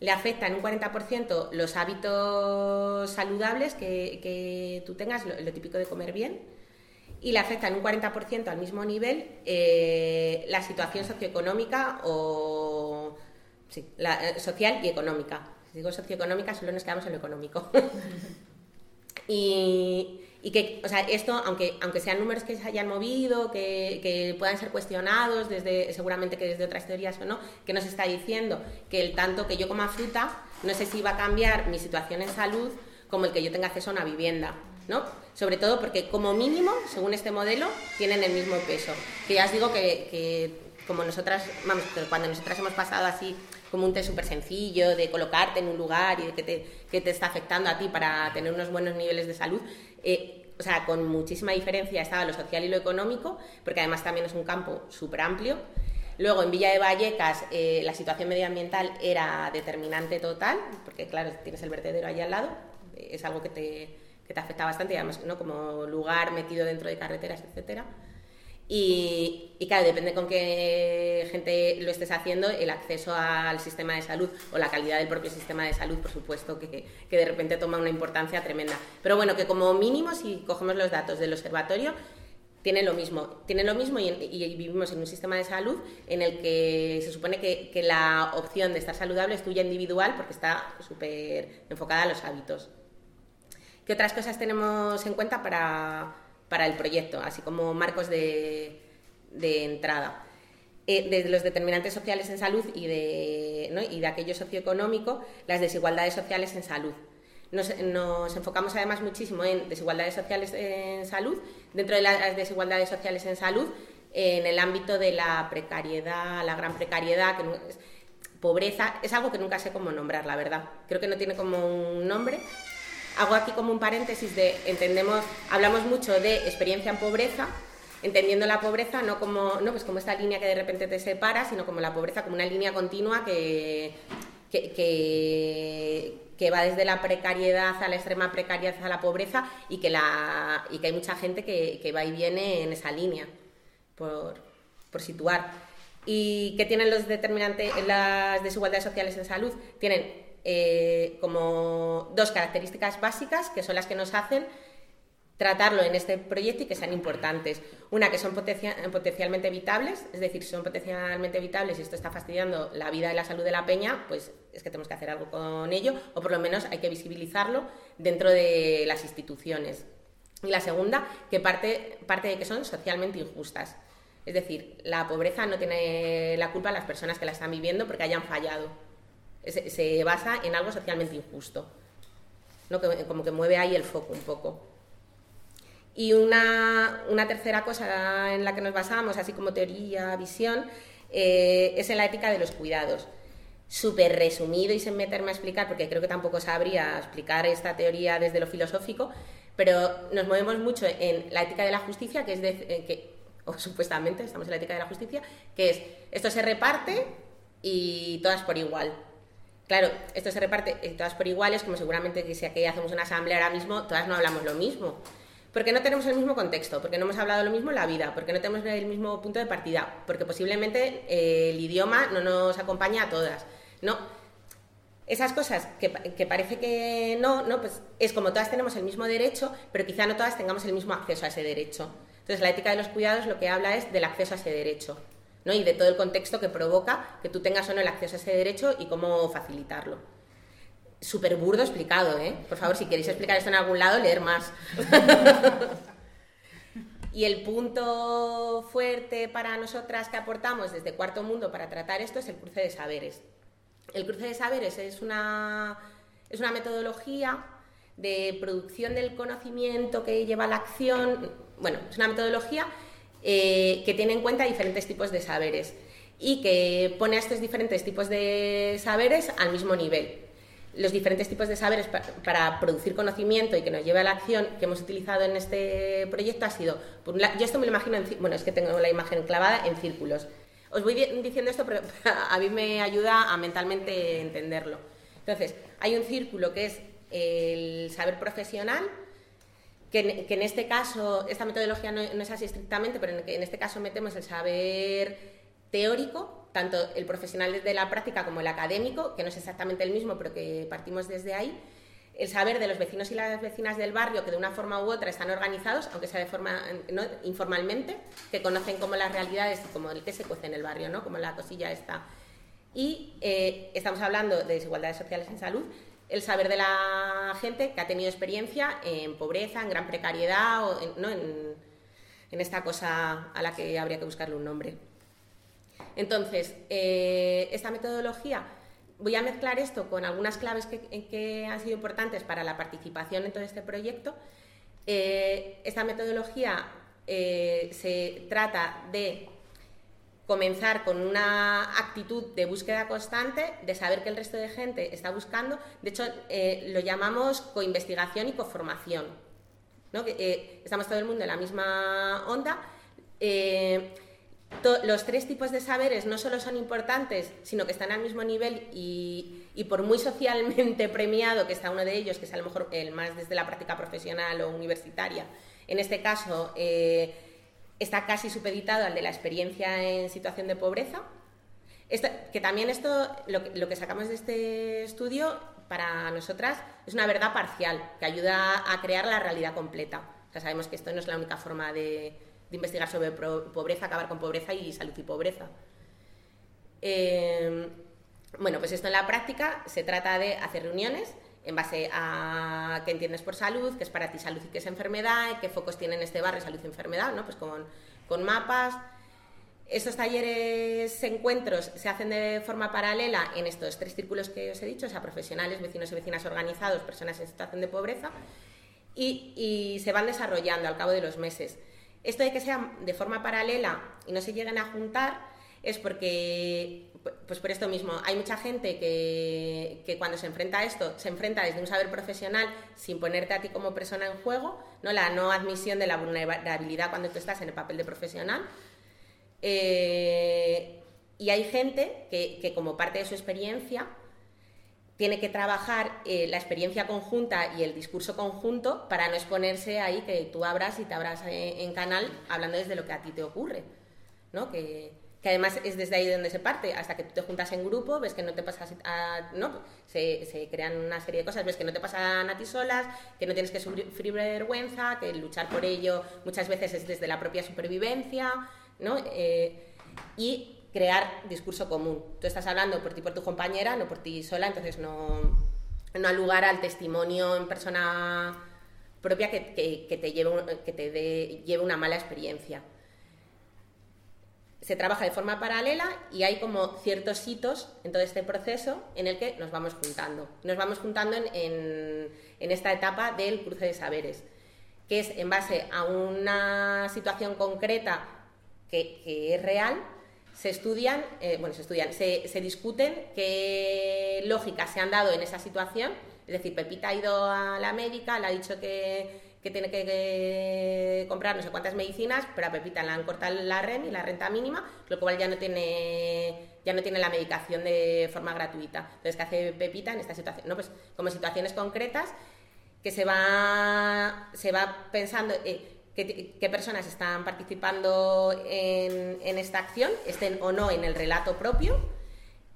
le afecta en un 40% los hábitos saludables que, tú tengas, lo, típico de comer bien, y le afecta en un 40% al mismo nivel eh, la situación socioeconómica o sí, la, eh, social y económica. Si digo socioeconómica, solo nos quedamos en lo económico. Y, y que, o sea, esto, aunque, aunque sean números que se hayan movido, que, que, puedan ser cuestionados, desde, seguramente que desde otras teorías o no, que nos está diciendo que el tanto que yo coma fruta, no sé si va a cambiar mi situación en salud como el que yo tenga acceso a una vivienda, ¿no? Sobre todo porque como mínimo, según este modelo, tienen el mismo peso. Que ya os digo que, que como nosotras, vamos, cuando nosotras hemos pasado así como un test súper sencillo de colocarte en un lugar y de que te, que te está afectando a ti para tener unos buenos niveles de salud, eh, o sea, con muchísima diferencia estaba lo social y lo económico, porque además también es un campo súper amplio. Luego, en Villa de Vallecas, eh, la situación medioambiental era determinante total, porque claro, tienes el vertedero ahí al lado, es algo que te, que te afecta bastante, y además, ¿no? como lugar metido dentro de carreteras, etcétera. Y, claro, depende con qué gente lo estés haciendo, el acceso al sistema de salud o la calidad del propio sistema de salud, por supuesto, que, que de repente toma una importancia tremenda. Pero bueno, que como mínimo, si cogemos los datos del observatorio, tiene lo mismo. Tiene lo mismo y, vivimos en un sistema de salud en el que se supone que, que la opción de estar saludable es tuya individual porque está súper enfocada a los hábitos. ¿Qué otras cosas tenemos en cuenta para para el proyecto, así como marcos de, entrada. Eh, desde los determinantes sociales en salud y de, y de aquello socioeconómico, las desigualdades sociales en salud. Nos, enfocamos además muchísimo en desigualdades sociales en salud, dentro de las desigualdades sociales en salud, en el ámbito de la precariedad, la gran precariedad, que pobreza, es algo que nunca sé cómo nombrar, la verdad. Creo que no tiene como un nombre, hago aquí como un paréntesis de entendemos, hablamos mucho de experiencia en pobreza, entendiendo la pobreza no como, no, pues como esta línea que de repente te separa, sino como la pobreza como una línea continua que, que, va desde la precariedad a la extrema precariedad a la pobreza y que, la, y que hay mucha gente que, va y viene en esa línea, por, por situar. ¿Y qué tienen los determinantes, las desigualdades sociales en salud? Tienen eh, como dos características básicas que son las que nos hacen tratarlo en este proyecto y que sean importantes. Una, que son potencialmente evitables, es decir, si son potencialmente evitables y esto está fastidiando la vida y la salud de la peña, pues es que tenemos que hacer algo con ello, o por lo menos hay que visibilizarlo dentro de las instituciones. Y la segunda, que parte, parte de que son socialmente injustas. Es decir, la pobreza no tiene la culpa a las personas que la están viviendo porque hayan fallado se, basa en algo socialmente injusto, como que mueve ahí el foco un poco. Y una, tercera cosa en la que nos basamos, así como teoría, visión, eh, es en la ética de los cuidados. Súper resumido y sin meterme a explicar, porque creo que tampoco sabría explicar esta teoría desde lo filosófico, pero nos movemos mucho en la ética de la justicia, que es eh, que, o supuestamente estamos en la ética de la justicia, que es esto se reparte y todas por igual. Claro, esto se reparte todas por iguales, como seguramente que si aquí hacemos una asamblea ahora mismo, todas no hablamos lo mismo. Porque no tenemos el mismo contexto, porque no hemos hablado lo mismo en la vida, porque no tenemos el mismo punto de partida, porque posiblemente eh, el idioma no nos acompaña a todas. No, esas cosas que, que, parece que no, no, pues es como todas tenemos el mismo derecho, pero quizá no todas tengamos el mismo acceso a ese derecho. Entonces, la ética de los cuidados lo que habla es del acceso a ese derecho y de todo el contexto que provoca que tú tengas o no el acceso a ese derecho y cómo facilitarlo. Súper burdo explicado, ¿eh? Por favor, si queréis explicar esto en algún lado, leer más. y el punto fuerte para nosotras que aportamos desde Cuarto Mundo para tratar esto es el cruce de saberes. El cruce de saberes es una, es una metodología de producción del conocimiento que lleva a la acción. Bueno, es una metodología eh, que tiene en cuenta diferentes tipos de saberes y que pone a estos diferentes tipos de saberes al mismo nivel. Los diferentes tipos de saberes para, producir conocimiento y que nos lleve a la acción que hemos utilizado en este proyecto ha sido, yo esto me lo imagino, en, bueno, es que tengo la imagen clavada en círculos. Os voy diciendo esto, pero a mí me ayuda a mentalmente entenderlo. Entonces, hay un círculo que es el saber profesional, que en, este caso, esta metodología no, es así estrictamente, pero en, este caso metemos el saber teórico, tanto el profesional de la práctica como el académico, que no es exactamente el mismo, pero que partimos desde ahí, el saber de los vecinos y las vecinas del barrio que de una forma u otra están organizados, aunque sea de forma informalmente, que conocen como las realidades, como el que se cuece en el barrio, ¿no? como la cosilla está. Y eh, estamos hablando de desigualdades sociales en salud, el saber de la gente que ha tenido experiencia en pobreza, en gran precariedad o en, ¿no? en, esta cosa a la que habría que buscarle un nombre. Entonces, eh, esta metodología, voy a mezclar esto con algunas claves que, han sido importantes para la participación en todo este proyecto. Eh, esta metodología eh, se trata de comenzar con una actitud de búsqueda constante, de saber que el resto de gente está buscando. De hecho, eh, lo llamamos coinvestigación y coformación. ¿no? Eh, estamos todo el mundo en la misma onda. Eh, los tres tipos de saberes no solo son importantes, sino que están al mismo nivel y, y, por muy socialmente premiado que está uno de ellos, que es a lo mejor el más desde la práctica profesional o universitaria, en este caso está casi supeditado al de la experiencia en situación de pobreza. que también esto, lo que, sacamos de este estudio, para nosotras es una verdad parcial, que ayuda a crear la realidad completa. sabemos que esto no es la única forma de, investigar sobre pobreza, acabar con pobreza y salud y pobreza. Eh, bueno, pues esto en la práctica se trata de hacer reuniones en base a qué entiendes por salud, qué es para ti salud y qué es enfermedad, qué focos tiene en este barrio salud y enfermedad, ¿no? Pues con, con mapas. Estos talleres, encuentros, se hacen de forma paralela en estos tres círculos que os he dicho, o sea, profesionales, vecinos y vecinas organizados, personas en situación de pobreza, y, y se van desarrollando al cabo de los meses. Esto de que sean de forma paralela y no se lleguen a juntar es porque pues por esto mismo, hay mucha gente que, cuando se enfrenta a esto, se enfrenta desde un saber profesional sin ponerte a ti como persona en juego, ¿no? la no admisión de la vulnerabilidad cuando tú estás en el papel de profesional. Eh, y hay gente que, como parte de su experiencia tiene que trabajar eh, la experiencia conjunta y el discurso conjunto para no exponerse ahí que tú abras y te abras en, en canal hablando desde lo que a ti te ocurre. ¿no? Que, que además es desde ahí donde se parte, hasta que tú te juntas en grupo, ves que no te pasas no, se, crean una serie de cosas, ves que no te pasan a ti solas, que no tienes que sufrir vergüenza, que luchar por ello muchas veces es desde la propia supervivencia, ¿no? Eh, y crear discurso común. Tú estás hablando por ti, por tu compañera, no por ti sola, entonces no, no lugar al testimonio en persona propia que, te, lleve, que te lleve una mala experiencia se trabaja de forma paralela y hay como ciertos hitos en todo este proceso en el que nos vamos juntando. Nos vamos juntando en, esta etapa del cruce de saberes, que es en base a una situación concreta que, es real, se estudian, eh, bueno, se estudian, se, se, discuten qué lógicas se han dado en esa situación. Es decir, Pepita ha ido a la médica, le ha dicho que que tiene que, comprar no sé cuántas medicinas, pero a Pepita le han cortado la REM y la renta mínima, lo cual ya no tiene ya no tiene la medicación de forma gratuita. Entonces, ¿qué hace Pepita en esta situación? No, pues como situaciones concretas que se va, se va pensando eh, qué, personas están participando en, esta acción, estén o no en el relato propio,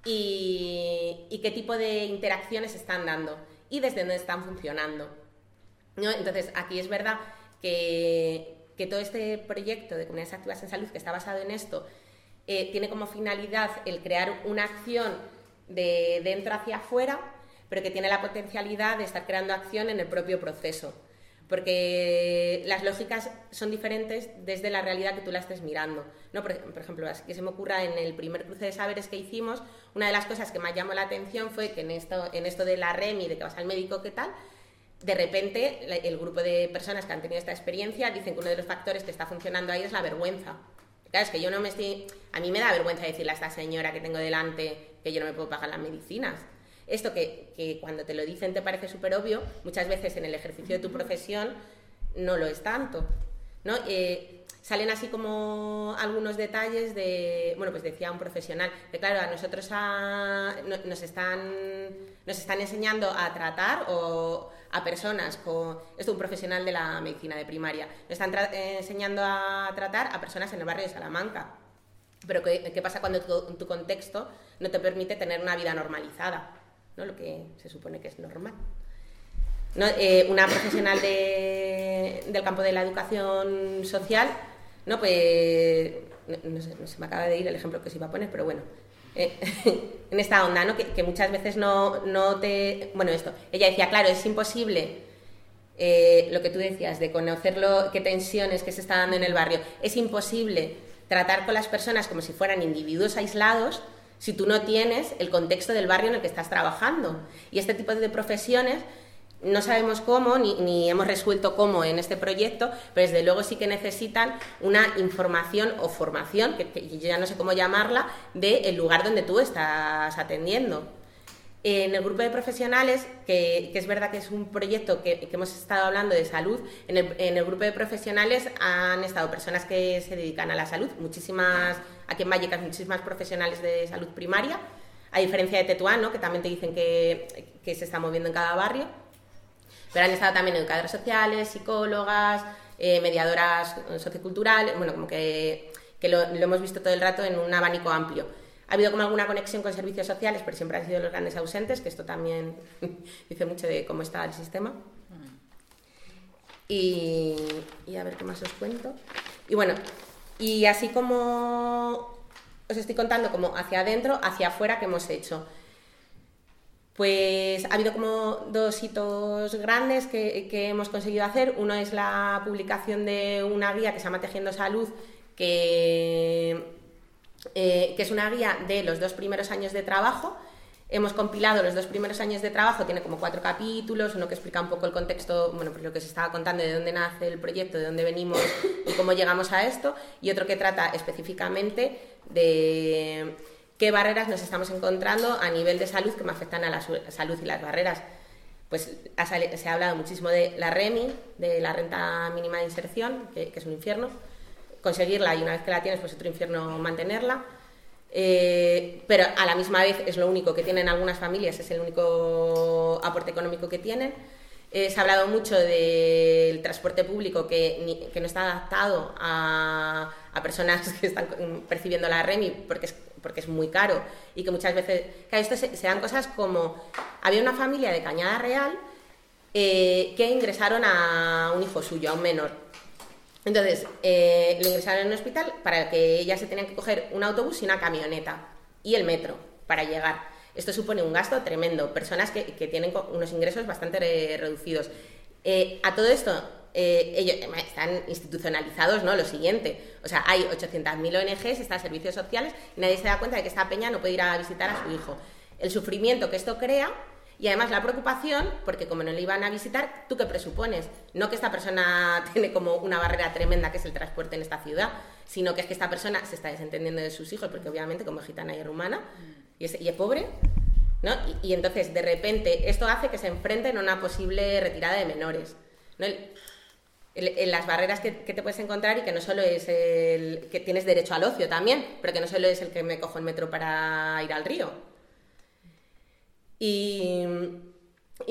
y qué tipo de interacciones están dando y desde dónde están funcionando. Entonces, aquí es verdad que, todo este proyecto de comunidades activas en salud que está basado en esto eh, tiene como finalidad el crear una acción de dentro hacia afuera, pero que tiene la potencialidad de estar creando acción en el propio proceso. Porque las lógicas son diferentes desde la realidad que tú la estés mirando. ¿no? Por, ejemplo, que se me ocurra en el primer cruce de saberes que hicimos, una de las cosas que más llamó la atención fue que en esto, en esto de la REM y de que vas al médico, ¿qué tal? De repente el grupo de personas que han tenido esta experiencia dicen que uno de los factores que está funcionando ahí es la vergüenza. Claro, es que yo no me estoy... A mí me da vergüenza decirle a esta señora que tengo delante que yo no me puedo pagar las medicinas. Esto que, cuando te lo dicen te parece súper obvio, muchas veces en el ejercicio de tu profesión no lo es tanto. ¿no? Eh, salen así como algunos detalles de, bueno, pues decía un profesional, que claro, a nosotros nos, están, nos están enseñando a tratar o a personas con, esto un profesional de la medicina de primaria, nos están enseñando a tratar a personas en el barrio de Salamanca. Pero ¿qué, pasa cuando tu, tu, contexto no te permite tener una vida normalizada? ¿no? Lo que se supone que es normal. Eh, una profesional de, del campo de la educación social no, pues. No, se me acaba de ir el ejemplo que se iba a poner, pero bueno. eh, en esta onda, ¿no? Que, muchas veces no, no, te... Bueno, esto, ella decía, claro, es imposible eh, lo que tú decías, de conocerlo, qué tensiones que se está dando en el barrio, es imposible tratar con las personas como si fueran individuos aislados si tú no tienes el contexto del barrio en el que estás trabajando. Y este tipo de profesiones no sabemos cómo, ni, hemos resuelto cómo en este proyecto, pero desde luego sí que necesitan una información o formación, que, yo ya no sé cómo llamarla, del lugar donde tú estás atendiendo. En el grupo de profesionales, que, es verdad que es un proyecto que, hemos estado hablando de salud, en el, grupo de profesionales han estado personas que se dedican a la salud, muchísimas, aquí en Vallecas, muchísimas profesionales de salud primaria, a diferencia de Tetuán, ¿no? que también te dicen que, que se está moviendo en cada barrio pero han estado también educadoras sociales, psicólogas, eh, mediadoras socioculturales, bueno, como que, lo, hemos visto todo el rato en un abanico amplio. Ha habido como alguna conexión con servicios sociales, pero siempre han sido los grandes ausentes, que esto también dice mucho de cómo está el sistema. Y, y, a ver qué más os cuento. Y bueno, y así como os estoy contando como hacia adentro, hacia afuera que hemos hecho. Pues ha habido como dos hitos grandes que, hemos conseguido hacer. Uno es la publicación de una guía que se llama Tejiendo Salud, que, eh, que es una guía de los dos primeros años de trabajo. Hemos compilado los dos primeros años de trabajo, tiene como cuatro capítulos, uno que explica un poco el contexto, bueno, pues lo que se estaba contando, de dónde nace el proyecto, de dónde venimos y cómo llegamos a esto, y otro que trata específicamente de qué barreras nos estamos encontrando a nivel de salud que me afectan a la salud y las barreras. Pues se ha hablado muchísimo de la REMI, de la renta mínima de inserción, que, es un infierno. Conseguirla y una vez que la tienes, pues otro infierno mantenerla. Eh, pero a la misma vez es lo único que tienen algunas familias, es el único aporte económico que tienen. Eh, se ha hablado mucho del transporte público que, que no está adaptado a, a, personas que están percibiendo la REMI porque es porque es muy caro y que muchas veces, claro, esto se, dan cosas como, había una familia de Cañada Real eh, que ingresaron a un hijo suyo, a un menor. Entonces, eh, lo ingresaron en un hospital para que ella se tenía que coger un autobús y una camioneta y el metro para llegar. Esto supone un gasto tremendo, personas que, que tienen unos ingresos bastante reducidos. Eh, a todo esto, eh, ellos están institucionalizados, ¿no? Lo siguiente, o sea, hay 800.000 ONGs, están servicios sociales y nadie se da cuenta de que esta peña no puede ir a visitar a su hijo. El sufrimiento que esto crea y además la preocupación, porque como no le iban a visitar, ¿tú qué presupones? No que esta persona tiene como una barrera tremenda que es el transporte en esta ciudad, sino que es que esta persona se está desentendiendo de sus hijos, porque obviamente como gitana y rumana, y es, es pobre, ¿no? Y, entonces, de repente, esto hace que se enfrenten a una posible retirada de menores. ¿no? Las barreras que, te puedes encontrar y que no solo es el que tienes derecho al ocio también, pero que no solo es el que me cojo el metro para ir al río. Y,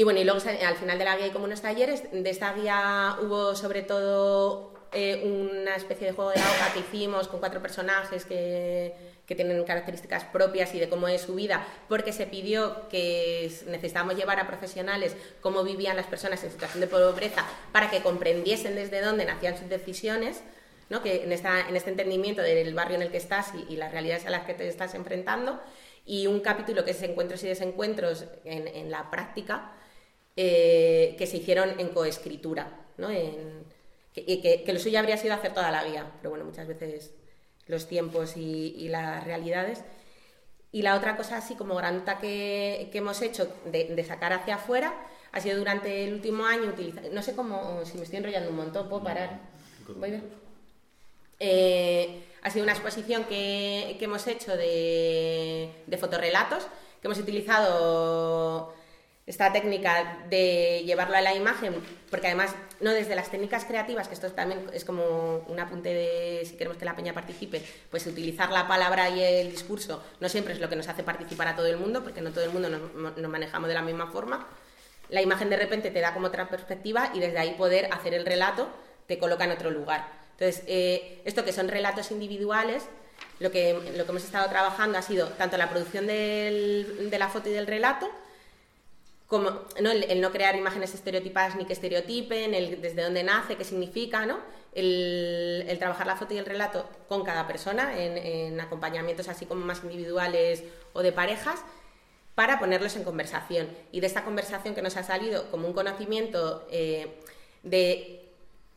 bueno, y luego al final de la guía hay como unos talleres. De esta guía hubo sobre todo eh, una especie de juego de agua que hicimos con cuatro personajes que, que tienen características propias y de cómo es su vida, porque se pidió que necesitábamos llevar a profesionales cómo vivían las personas en situación de pobreza para que comprendiesen desde dónde nacían sus decisiones, ¿no? que en, esta, en este entendimiento del barrio en el que estás y, las realidades a las que te estás enfrentando, y un capítulo que es encuentros y desencuentros en, la práctica, eh, que se hicieron en coescritura, ¿no? En, que, que, lo suyo habría sido hacer toda la guía, pero bueno, muchas veces los tiempos y, las realidades. Y la otra cosa así como granta que, que hemos hecho de, sacar hacia afuera ha sido durante el último año utilizar, no sé cómo, si me estoy enrollando un montón, puedo parar. Voy. Eh, ha sido una exposición que, que hemos hecho de, de fotorrelatos, que hemos utilizado esta técnica de llevarlo a la imagen, porque además, no desde las técnicas creativas, que esto también es como un apunte de si queremos que la peña participe, pues utilizar la palabra y el discurso no siempre es lo que nos hace participar a todo el mundo, porque no todo el mundo nos, manejamos de la misma forma. La imagen de repente te da como otra perspectiva y desde ahí poder hacer el relato te coloca en otro lugar. Entonces, eh, esto que son relatos individuales, lo que, lo que hemos estado trabajando ha sido tanto la producción de la foto y del relato, como, ¿no? El, no crear imágenes estereotipadas ni que estereotipen, el desde dónde nace, qué significa, ¿no? El, trabajar la foto y el relato con cada persona en, acompañamientos así como más individuales o de parejas para ponerlos en conversación. Y de esta conversación que nos ha salido como un conocimiento eh, de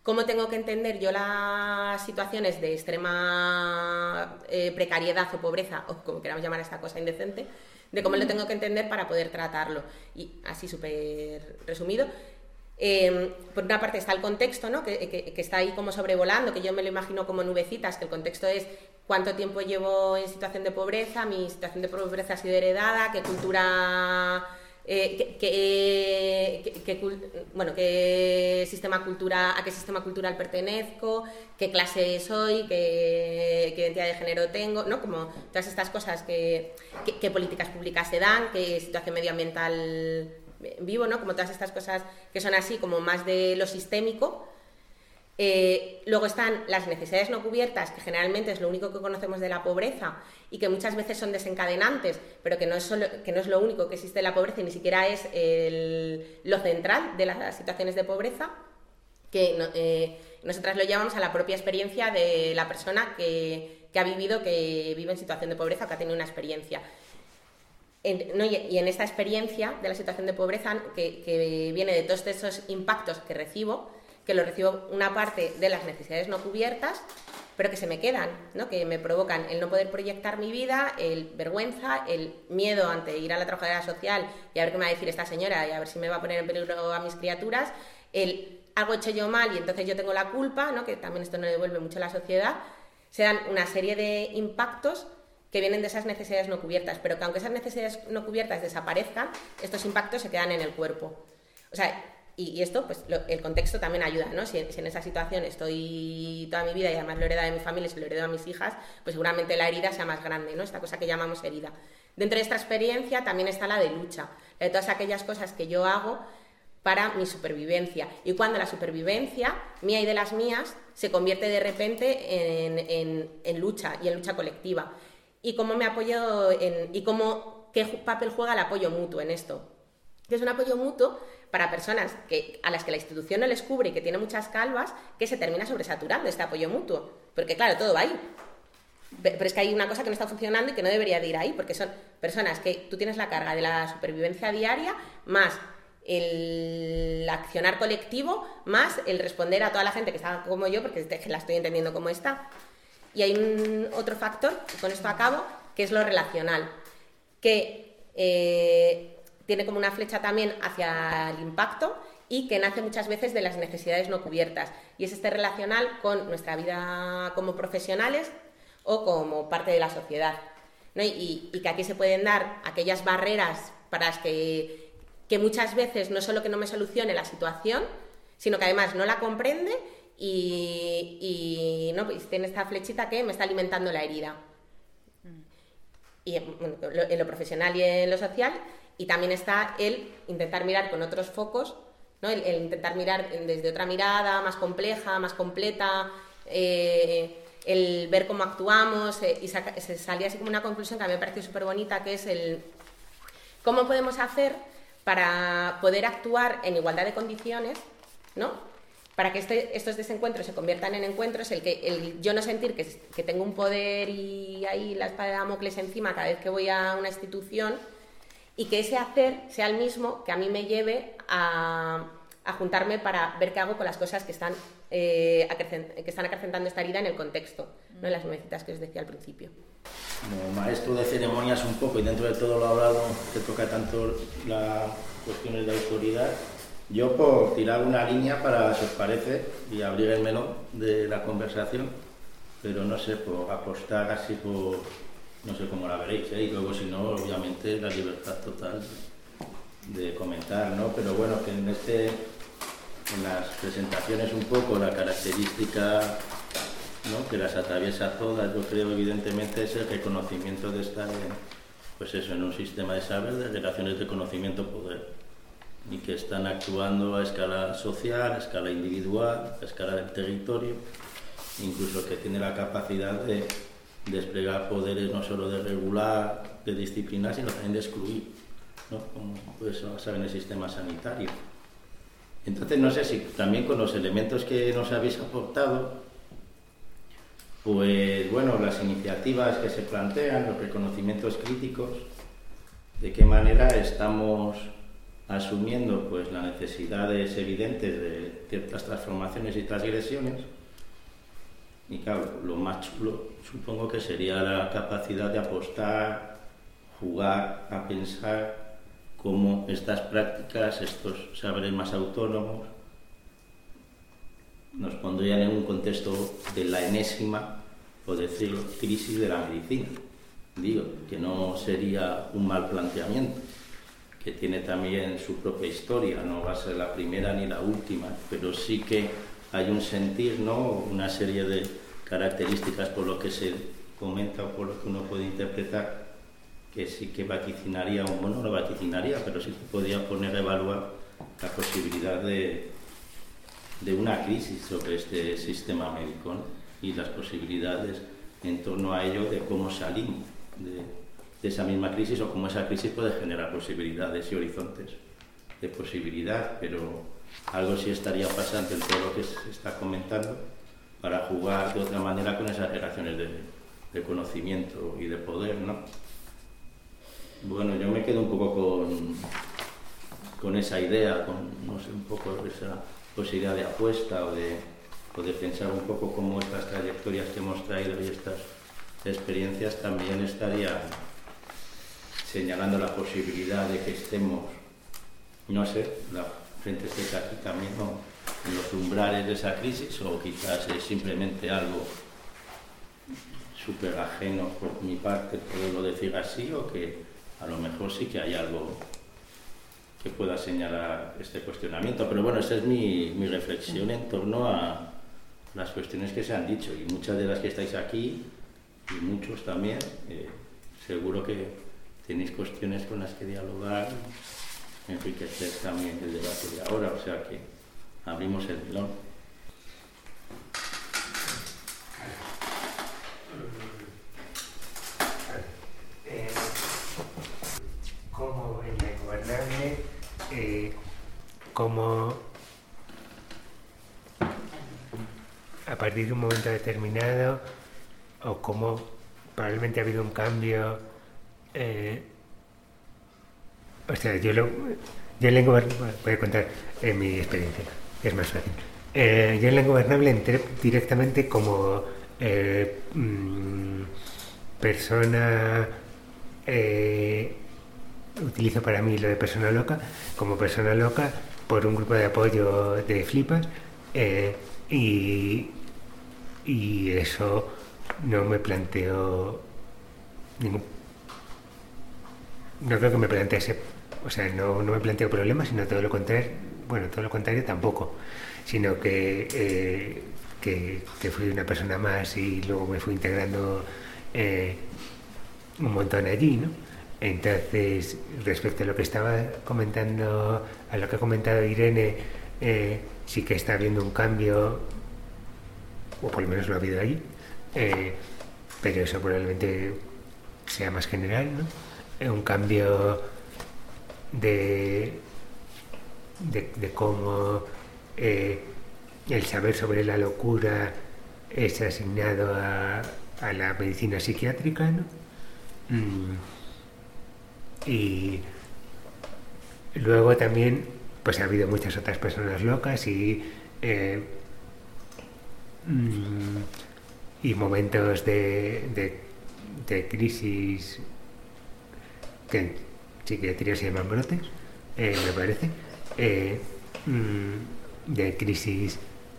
cómo tengo que entender yo las situaciones de extrema eh, precariedad o pobreza, o como queramos llamar esta cosa indecente, de cómo lo tengo que entender para poder tratarlo. Y así súper resumido. Em, por una parte está el contexto, ¿no? Que, está ahí como sobrevolando, que yo me lo imagino como nubecitas, que el contexto es cuánto tiempo llevo en situación de pobreza, mi situación de pobreza ha sido heredada, qué cultura eh, bueno, qué sistema cultura, a qué sistema cultural pertenezco, qué clase soy, qué, identidad de género tengo, ¿no? Como todas estas cosas, que, qué políticas públicas se dan, qué situación medioambiental vivo, ¿no? Como todas estas cosas que son así, como más de lo sistémico. Eh, luego están las necesidades no cubiertas, que generalmente es lo único que conocemos de la pobreza y que muchas veces son desencadenantes, pero que no es, que no es lo único que existe de la pobreza y ni siquiera es lo central de las situaciones de pobreza, que eh, nosotras lo llamamos a la propia experiencia de la persona que, ha vivido, que vive en situación de pobreza o que ha tenido una experiencia. y en esta experiencia de la situación de pobreza, que, que viene de todos esos impactos que recibo, que lo recibo una parte de las necesidades no cubiertas, pero que se me quedan, ¿no? que me provocan el no poder proyectar mi vida, el vergüenza, el miedo ante ir a la trabajadora social y a ver qué me va a decir esta señora y a ver si me va a poner en peligro a mis criaturas, el algo hecho yo mal y entonces yo tengo la culpa, ¿no? que también esto no devuelve mucho a la sociedad, se dan una serie de impactos que vienen de esas necesidades no cubiertas, pero que aunque esas necesidades no cubiertas desaparezcan, estos impactos se quedan en el cuerpo. O sea, y, esto, pues el contexto también ayuda, ¿no? Si, en esa situación estoy toda mi vida y además lo heredo de mi familia y se lo heredo a mis hijas, pues seguramente la herida sea más grande, ¿no? Esta cosa que llamamos herida. Dentro de esta experiencia también está la de lucha, de todas aquellas cosas que yo hago para mi supervivencia. Y cuando la supervivencia, mía y de las mías, se convierte de repente en, en, lucha y en lucha colectiva. Y cómo me apoyo y cómo, qué papel juega el apoyo mutuo en esto. Es un apoyo mutuo para personas que, a las que la institución no les cubre y que tiene muchas calvas, que se termina sobresaturando este apoyo mutuo. Porque claro, todo va ahí. Pero es que hay una cosa que no está funcionando y que no debería de ir ahí, porque son personas que tú tienes la carga de la supervivencia diaria, más el accionar colectivo, más el responder a toda la gente que está como yo, porque la estoy entendiendo como está. Y hay un otro factor, y con esto acabo, que es lo relacional, que eh, tiene como una flecha también hacia el impacto y que nace muchas veces de las necesidades no cubiertas. Y es este relacional con nuestra vida como profesionales o como parte de la sociedad. Y, que aquí se pueden dar aquellas barreras para las que, que muchas veces no solo que no me solucione la situación, sino que además no la comprende y, no, pues tiene esta flechita que me está alimentando la herida. Y en lo profesional y en lo social, y también está el intentar mirar con otros focos, ¿no? el, intentar mirar desde otra mirada más compleja, más completa, eh, el ver cómo actuamos eh, y se salía así como una conclusión que a mí me pareció súper bonita, que es el cómo podemos hacer para poder actuar en igualdad de condiciones, ¿no? Para que este, estos desencuentros se conviertan en encuentros, el que yo no sentir que, tengo un poder y ahí la espada de Damocles encima cada vez que voy a una institución, y que ese hacer sea el mismo que a mí me lleve a, juntarme para ver qué hago con las cosas que están, eh, que están acrecentando esta herida en el contexto, ¿no? en las nuevecitas que os decía al principio. Como maestro de ceremonias un poco y dentro de todo lo hablado que toca tanto las cuestiones de autoridad, yo por tirar una línea para, si os parece, y abrir el menú de la conversación, pero no sé, por apostar así por no sé cómo la veréis, ¿eh? y luego si no, obviamente la libertad total de comentar, ¿no? Pero bueno, que en este, en las presentaciones un poco la característica ¿no? que las atraviesa todas, yo creo evidentemente es el reconocimiento de estar pues eso, en un sistema de saber, de relaciones de conocimiento-poder, y que están actuando a escala social, a escala individual, a escala del territorio, incluso que tiene la capacidad de desplegar poderes no solo de regular, de disciplinar, sino también de excluir. ¿no? como puede basar en el sistema sanitario. Entonces, no sé si también con los elementos que nos habéis aportado, pues bueno, las iniciativas que se plantean, los reconocimientos críticos, de qué manera estamos asumiendo pues las necesidades evidentes de ciertas transformaciones y transgresiones. Y claro, lo más chulo supongo que sería la capacidad de apostar, jugar, a pensar cómo estas prácticas, estos saberes más autónomos, nos pondrían en un contexto de la enésima, o decirlo, crisis de la medicina. Digo, que no sería un mal planteamiento que tiene también su propia historia, no va a ser la primera ni la última, pero sí que hay un sentir, ¿no? una serie de características por lo que se comenta o por lo que uno puede interpretar, que sí que vaticinaría, o bueno, no vaticinaría, pero sí que podía poner a evaluar la posibilidad de, de una crisis sobre este sistema médico y las posibilidades en torno a ello de cómo salimos de, de esa misma crisis o cómo esa crisis puede generar posibilidades y horizontes de posibilidad, pero algo sí estaría pasando en todo lo que se está comentando para jugar de otra manera con esas relaciones de, conocimiento y de poder, ¿no? Bueno, yo me quedo un poco con, con esa idea, con, no un poco esa posibilidad de apuesta o de, o de pensar un poco cómo estas trayectorias que hemos traído y estas experiencias también estarían señalando la posibilidad de que estemos, no sé, la gente esté aquí también en los umbrales de esa crisis o quizás es simplemente algo súper ajeno por mi parte, poderlo decir así, o que a lo mejor sí que hay algo que pueda señalar este cuestionamiento. Pero bueno, esa es mi, mi reflexión en torno a las cuestiones que se han dicho y muchas de las que estáis aquí y muchos también, eh, seguro que tenéis cuestiones con las que dialogar, enriquecer también el debate de ahora, o sea que abrimos el melón. como en la ingobernable, eh, como a partir de un momento determinado, o como probablemente ha habido un cambio eh, o sea, yo, lo, yo en Lengua voy a contar en mi experiencia, es más fácil. Eh, yo en Lengua Gobernable entré directamente como eh, mm, persona, utilizo para mí lo de persona loca, como persona loca por un grupo de apoyo de flipas y, y eso no me planteó ningún no creo que me plantease, o sea, no, no me planteo problemas, sino todo lo contrario, bueno, todo lo contrario tampoco, sino que, eh, que, fui una persona más y luego me fui integrando eh, un montón allí, ¿no? Entonces, respecto a lo que estaba comentando, a lo que ha comentado Irene, eh, sí que está habiendo un cambio, o por lo menos lo ha habido ahí, pero eso probablemente sea más general, ¿no? Un cambio de, de, cómo eh, el saber sobre la locura es asignado a, la medicina psiquiátrica. Mm. Y luego también, pues ha habido muchas otras personas locas y, eh, mm, y momentos de, de, de crisis que psiquiatría se llaman brotes, eh, me parece, eh, mm, de crisis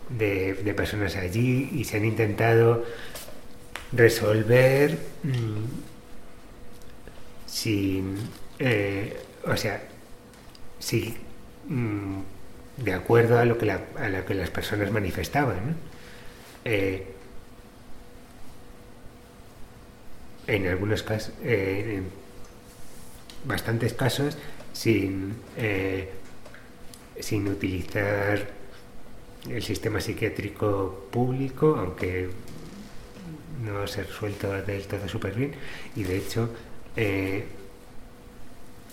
de, personas allí y se han intentado resolver mm, sin, eh, o sea, sí, mm, de acuerdo a lo que, a lo que las personas manifestaban. en algunos casos, bastantes casos sin, eh, sin utilizar el sistema psiquiátrico público, aunque no se ha resuelto del todo súper bien, y de hecho, eh,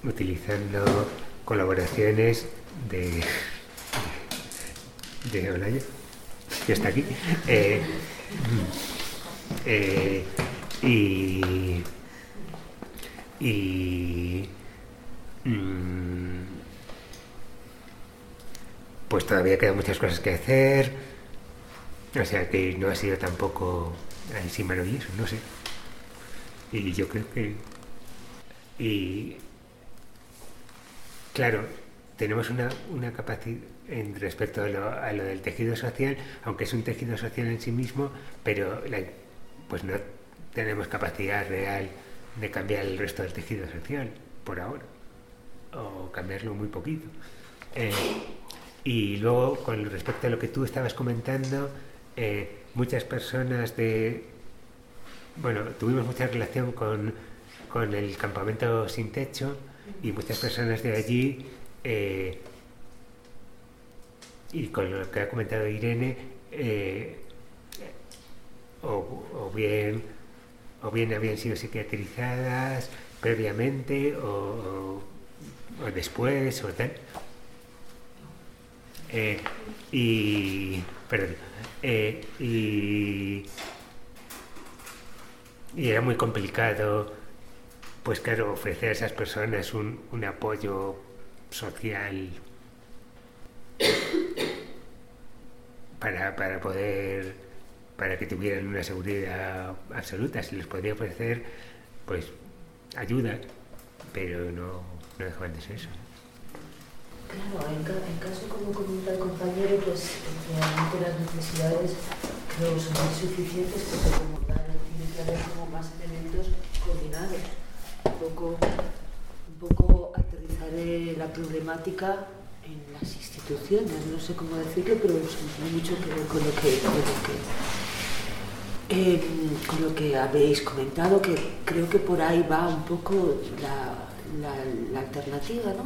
utilizando colaboraciones de, de Olaya, que está aquí, eh, y, y mm, pues todavía quedan muchas cosas que hacer, o sea que no ha sido tampoco así maravilloso, no sé. Y yo creo que... Y claro, tenemos una, una capacidad en respecto a lo, del tejido social, aunque es un tejido social en sí mismo, pero pues no tenemos capacidad real de cambiar el resto del tejido social por ahora, o cambiarlo muy poquito. Eh, y luego, con respecto a lo que tú estabas comentando, eh, muchas personas de... Bueno, tuvimos mucha relación con, con el campamento sin techo y muchas personas de allí eh, y con lo que ha comentado Irene, o, bien, o bien habían sido psiquiatrizadas previamente o, después o tal. Eh, y, perdón, y, y era muy complicado pues claro, ofrecer a esas personas un, un apoyo social para, para poder para que tuvieran una seguridad absoluta se les podría ofrecer pues ayuda pero no, no dejaban de ser eso Claro, en, caso como comenta el compañero, pues efectivamente las necesidades creo son insuficientes porque como tal tiene que haber como más elementos coordinados. Un poco, un poco aterrizar la problemática en las instituciones, no sé cómo decirlo, pero tiene mucho que ver con lo que, em, con lo que, habéis comentado, que creo que por ahí va un poco la, la, alternativa, ¿no?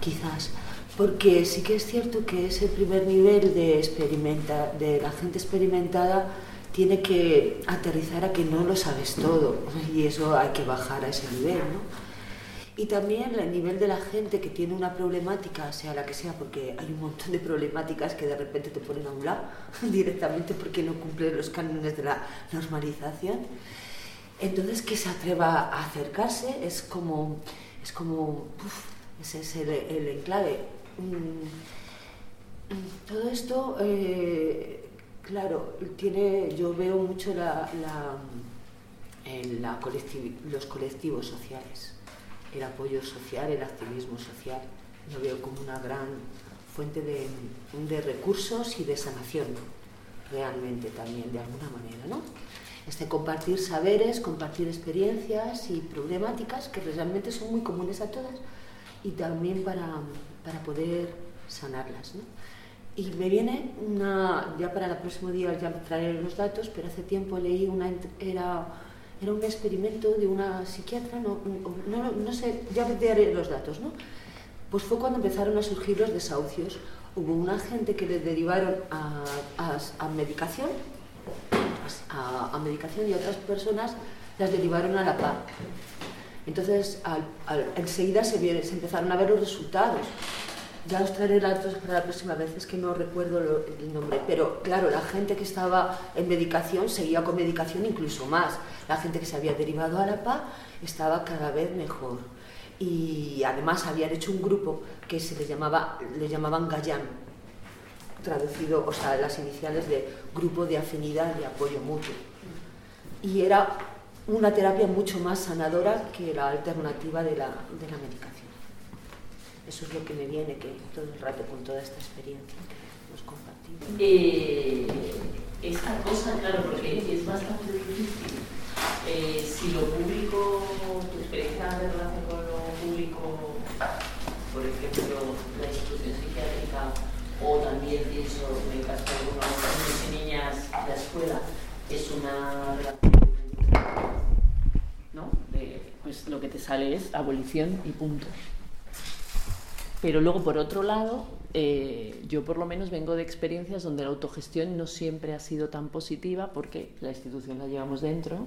Quizás. Porque sí que es cierto que ese primer nivel de, experimenta, de la gente experimentada tiene que aterrizar a que no lo sabes todo y eso hay que bajar a ese nivel, ¿no? Y también el nivel de la gente que tiene una problemática, sea la que sea, porque hay un montón de problemáticas que de repente te ponen a un lado directamente porque no cumplen los cánones de la normalización. Entonces, que se atreva a acercarse es como, es como, ese es el, enclave. Mm, todo esto, eh, claro, tiene, yo veo mucho la, la los colectivos sociales el apoyo social, el activismo social. Lo veo como una gran fuente de, de recursos y de sanación, realmente también, de alguna manera, ¿no? Este compartir saberes, compartir experiencias y problemáticas que realmente son muy comunes a todas y también para, para poder sanarlas. ¿no? Y me viene una, ya para el próximo día ya traeré los datos, pero hace tiempo leí una, era era un experimento de una psiquiatra, no, no, no sé, ya te haré los datos, ¿no? Pues fue cuando empezaron a surgir los desahucios. Hubo una gente que le derivaron a, a, medicación, a, a, medicación y otras personas las derivaron a la paz. Entonces, enseguida se, se empezaron a ver los resultados. Ya os traeré datos para la próxima vez, es que no recuerdo el nombre. Pero claro, la gente que estaba en medicación seguía con medicación incluso más. La gente que se había derivado a la PA estaba cada vez mejor. Y además habían hecho un grupo que se le, llamaba, le llamaban Gayam, traducido, o sea, las iniciales de Grupo de Afinidad y Apoyo Mutuo. Y era una terapia mucho más sanadora que la alternativa de la, de la medicación. Eso es lo que me viene que todo el rato con toda esta experiencia que nos compartimos. Eh, esta cosa, claro, porque es bastante difícil. Eh, si lo público, tu experiencia de relación con lo público, por ejemplo, la institución psiquiátrica, o también pienso en el caso de algunos niños niñas de la escuela, es una relación ¿no? Pues lo que te sale es abolición y punto. Pero luego, por otro lado, eh, yo por lo menos vengo de experiencias donde la autogestión no siempre ha sido tan positiva porque la institución la llevamos dentro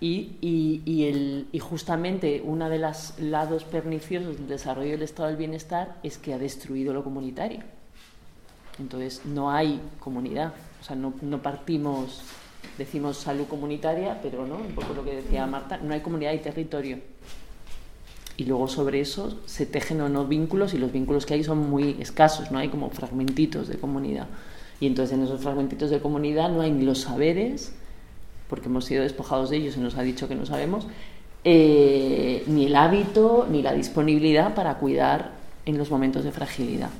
Y, y, y, el, y justamente uno de los lados perniciosos del desarrollo del estado del bienestar es que ha destruido lo comunitario. Entonces no hay comunidad, o sea, no, no partimos, decimos salud comunitaria, pero no, un poco lo que decía Marta, no hay comunidad y territorio. Y luego sobre eso se tejen o no vínculos y los vínculos que hay son muy escasos, no hay como fragmentitos de comunidad. Y entonces en esos fragmentitos de comunidad no hay ni los saberes, porque hemos sido despojados de ellos y nos ha dicho que no sabemos, eh, ni el hábito, ni la disponibilidad para cuidar en los momentos de fragilidad.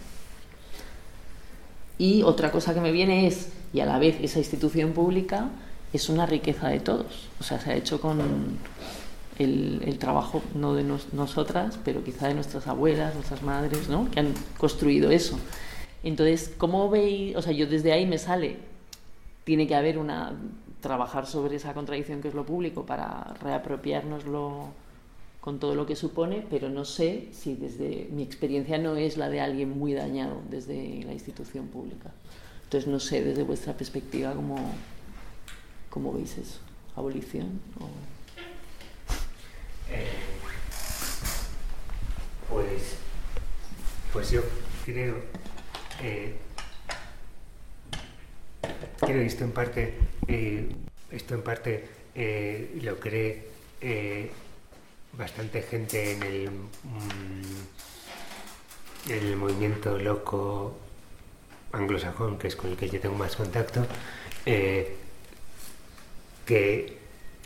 Y otra cosa que me viene es, y a la vez esa institución pública es una riqueza de todos. O sea, se ha hecho con el, el trabajo no de nos, nosotras, pero quizá de nuestras abuelas, nuestras madres, ¿no? Que han construido eso. Entonces, ¿cómo veis? O sea, yo desde ahí me sale, tiene que haber una trabajar sobre esa contradicción que es lo público para reapropiárnoslo con todo lo que supone, pero no sé si desde mi experiencia no es la de alguien muy dañado desde la institución pública. Entonces no sé desde vuestra perspectiva cómo, cómo veis eso, abolición o... eh, pues, pues yo creo eh, creo esto en parte eh, esto en parte eh, lo cree bastante gente en el, mm, en el movimiento loco anglosajón, que es con el que yo tengo más contacto, que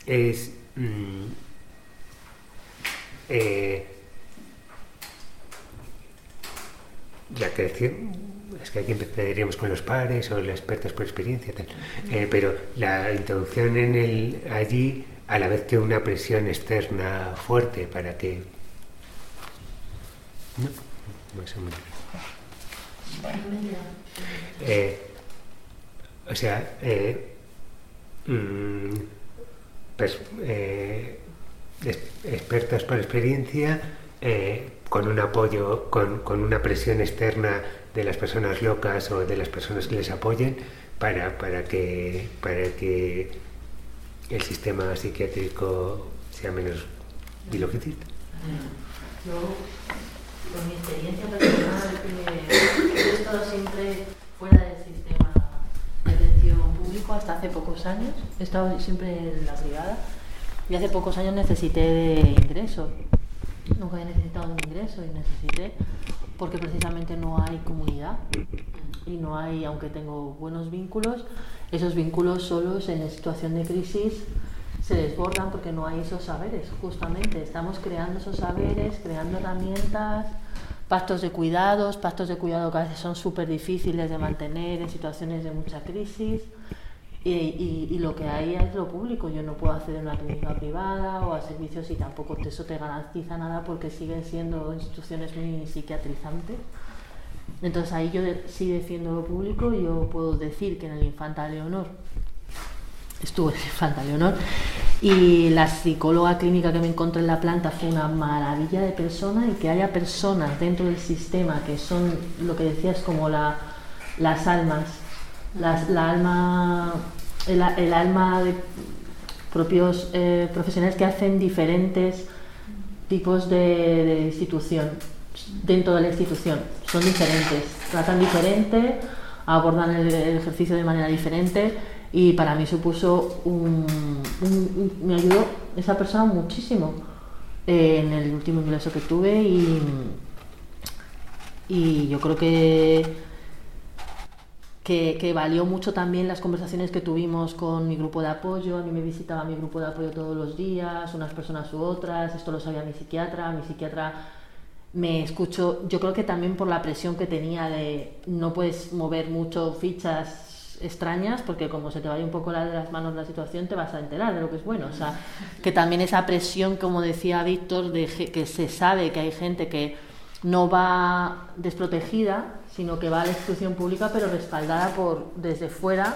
es mm, eh, la creación es que aquí empezaríamos con los pares o los expertos por experiencia. Eh, pero la introducción en el allí a la vez que una presión externa fuerte para que no, más o menos. Eh, o sea eh, mm, pers- expertos por experiencia eh, con un apoyo con, con una presión externa de las personas locas o de las personas que les apoyen para, para que para que el sistema psiquiátrico sea menos bilogicid. Yo, con mi experiencia personal, he estado siempre fuera del sistema de atención público hasta hace pocos años. He estado siempre en la privada y hace pocos años necesité de ingreso. Nunca había necesitado de un ingreso y necesité porque precisamente no hay comunidad y no hay, aunque tengo buenos vínculos, esos vínculos solos en situación de crisis se desbordan porque no hay esos saberes, justamente. Estamos creando esos saberes, creando herramientas, pactos de cuidados, pactos de cuidado que a veces son súper difíciles de mantener en situaciones de mucha crisis. Y, lo que hay es lo público. Yo no puedo acceder a una clínica privada o a servicios y tampoco eso te garantiza nada porque siguen siendo instituciones muy psiquiatrizantes. Entonces ahí yo de- sí defiendo lo público yo puedo decir que en el Infanta Leonor estuve en el Infanta Leonor y la psicóloga clínica que me encontré en la planta fue una maravilla de persona y que haya personas dentro del sistema que son lo que decías como la, las almas, las, la alma, el, alma de propios eh, profesionales que hacen diferentes tipos de, de institución dentro de la institución. Son diferentes. Tratan diferente abordan el, ejercicio de manera diferente y para mí supuso un- un- me ayudó esa persona muchísimo eh, en el último ingreso que tuve y, y yo creo que que, que valió mucho también las conversaciones que tuvimos con mi grupo de apoyo. A mí me visitaba mi grupo de apoyo todos los días, unas personas u otras. Esto lo sabía mi psiquiatra. Mi psiquiatra me escuchó, yo creo que también por la presión que tenía de no puedes mover mucho fichas extrañas porque como se te vaya un poco la de las manos la situación te vas a enterar de lo que es bueno. O sea, que también esa presión, como decía Víctor, de que se sabe que hay gente que no va desprotegida, sino que va a la institución pública pero respaldada por desde fuera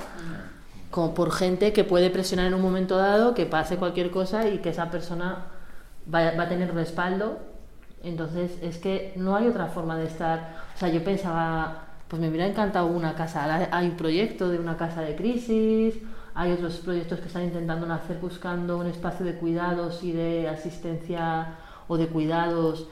como por gente que puede presionar en un momento dado que pase cualquier cosa y que esa persona va, va a tener respaldo. Entonces es que no hay otra forma de estar. O sea, yo pensaba, pues me hubiera encantado una casa. Hay un proyecto de una casa de crisis, hay otros proyectos que están intentando nacer buscando un espacio de cuidados y de asistencia o de cuidados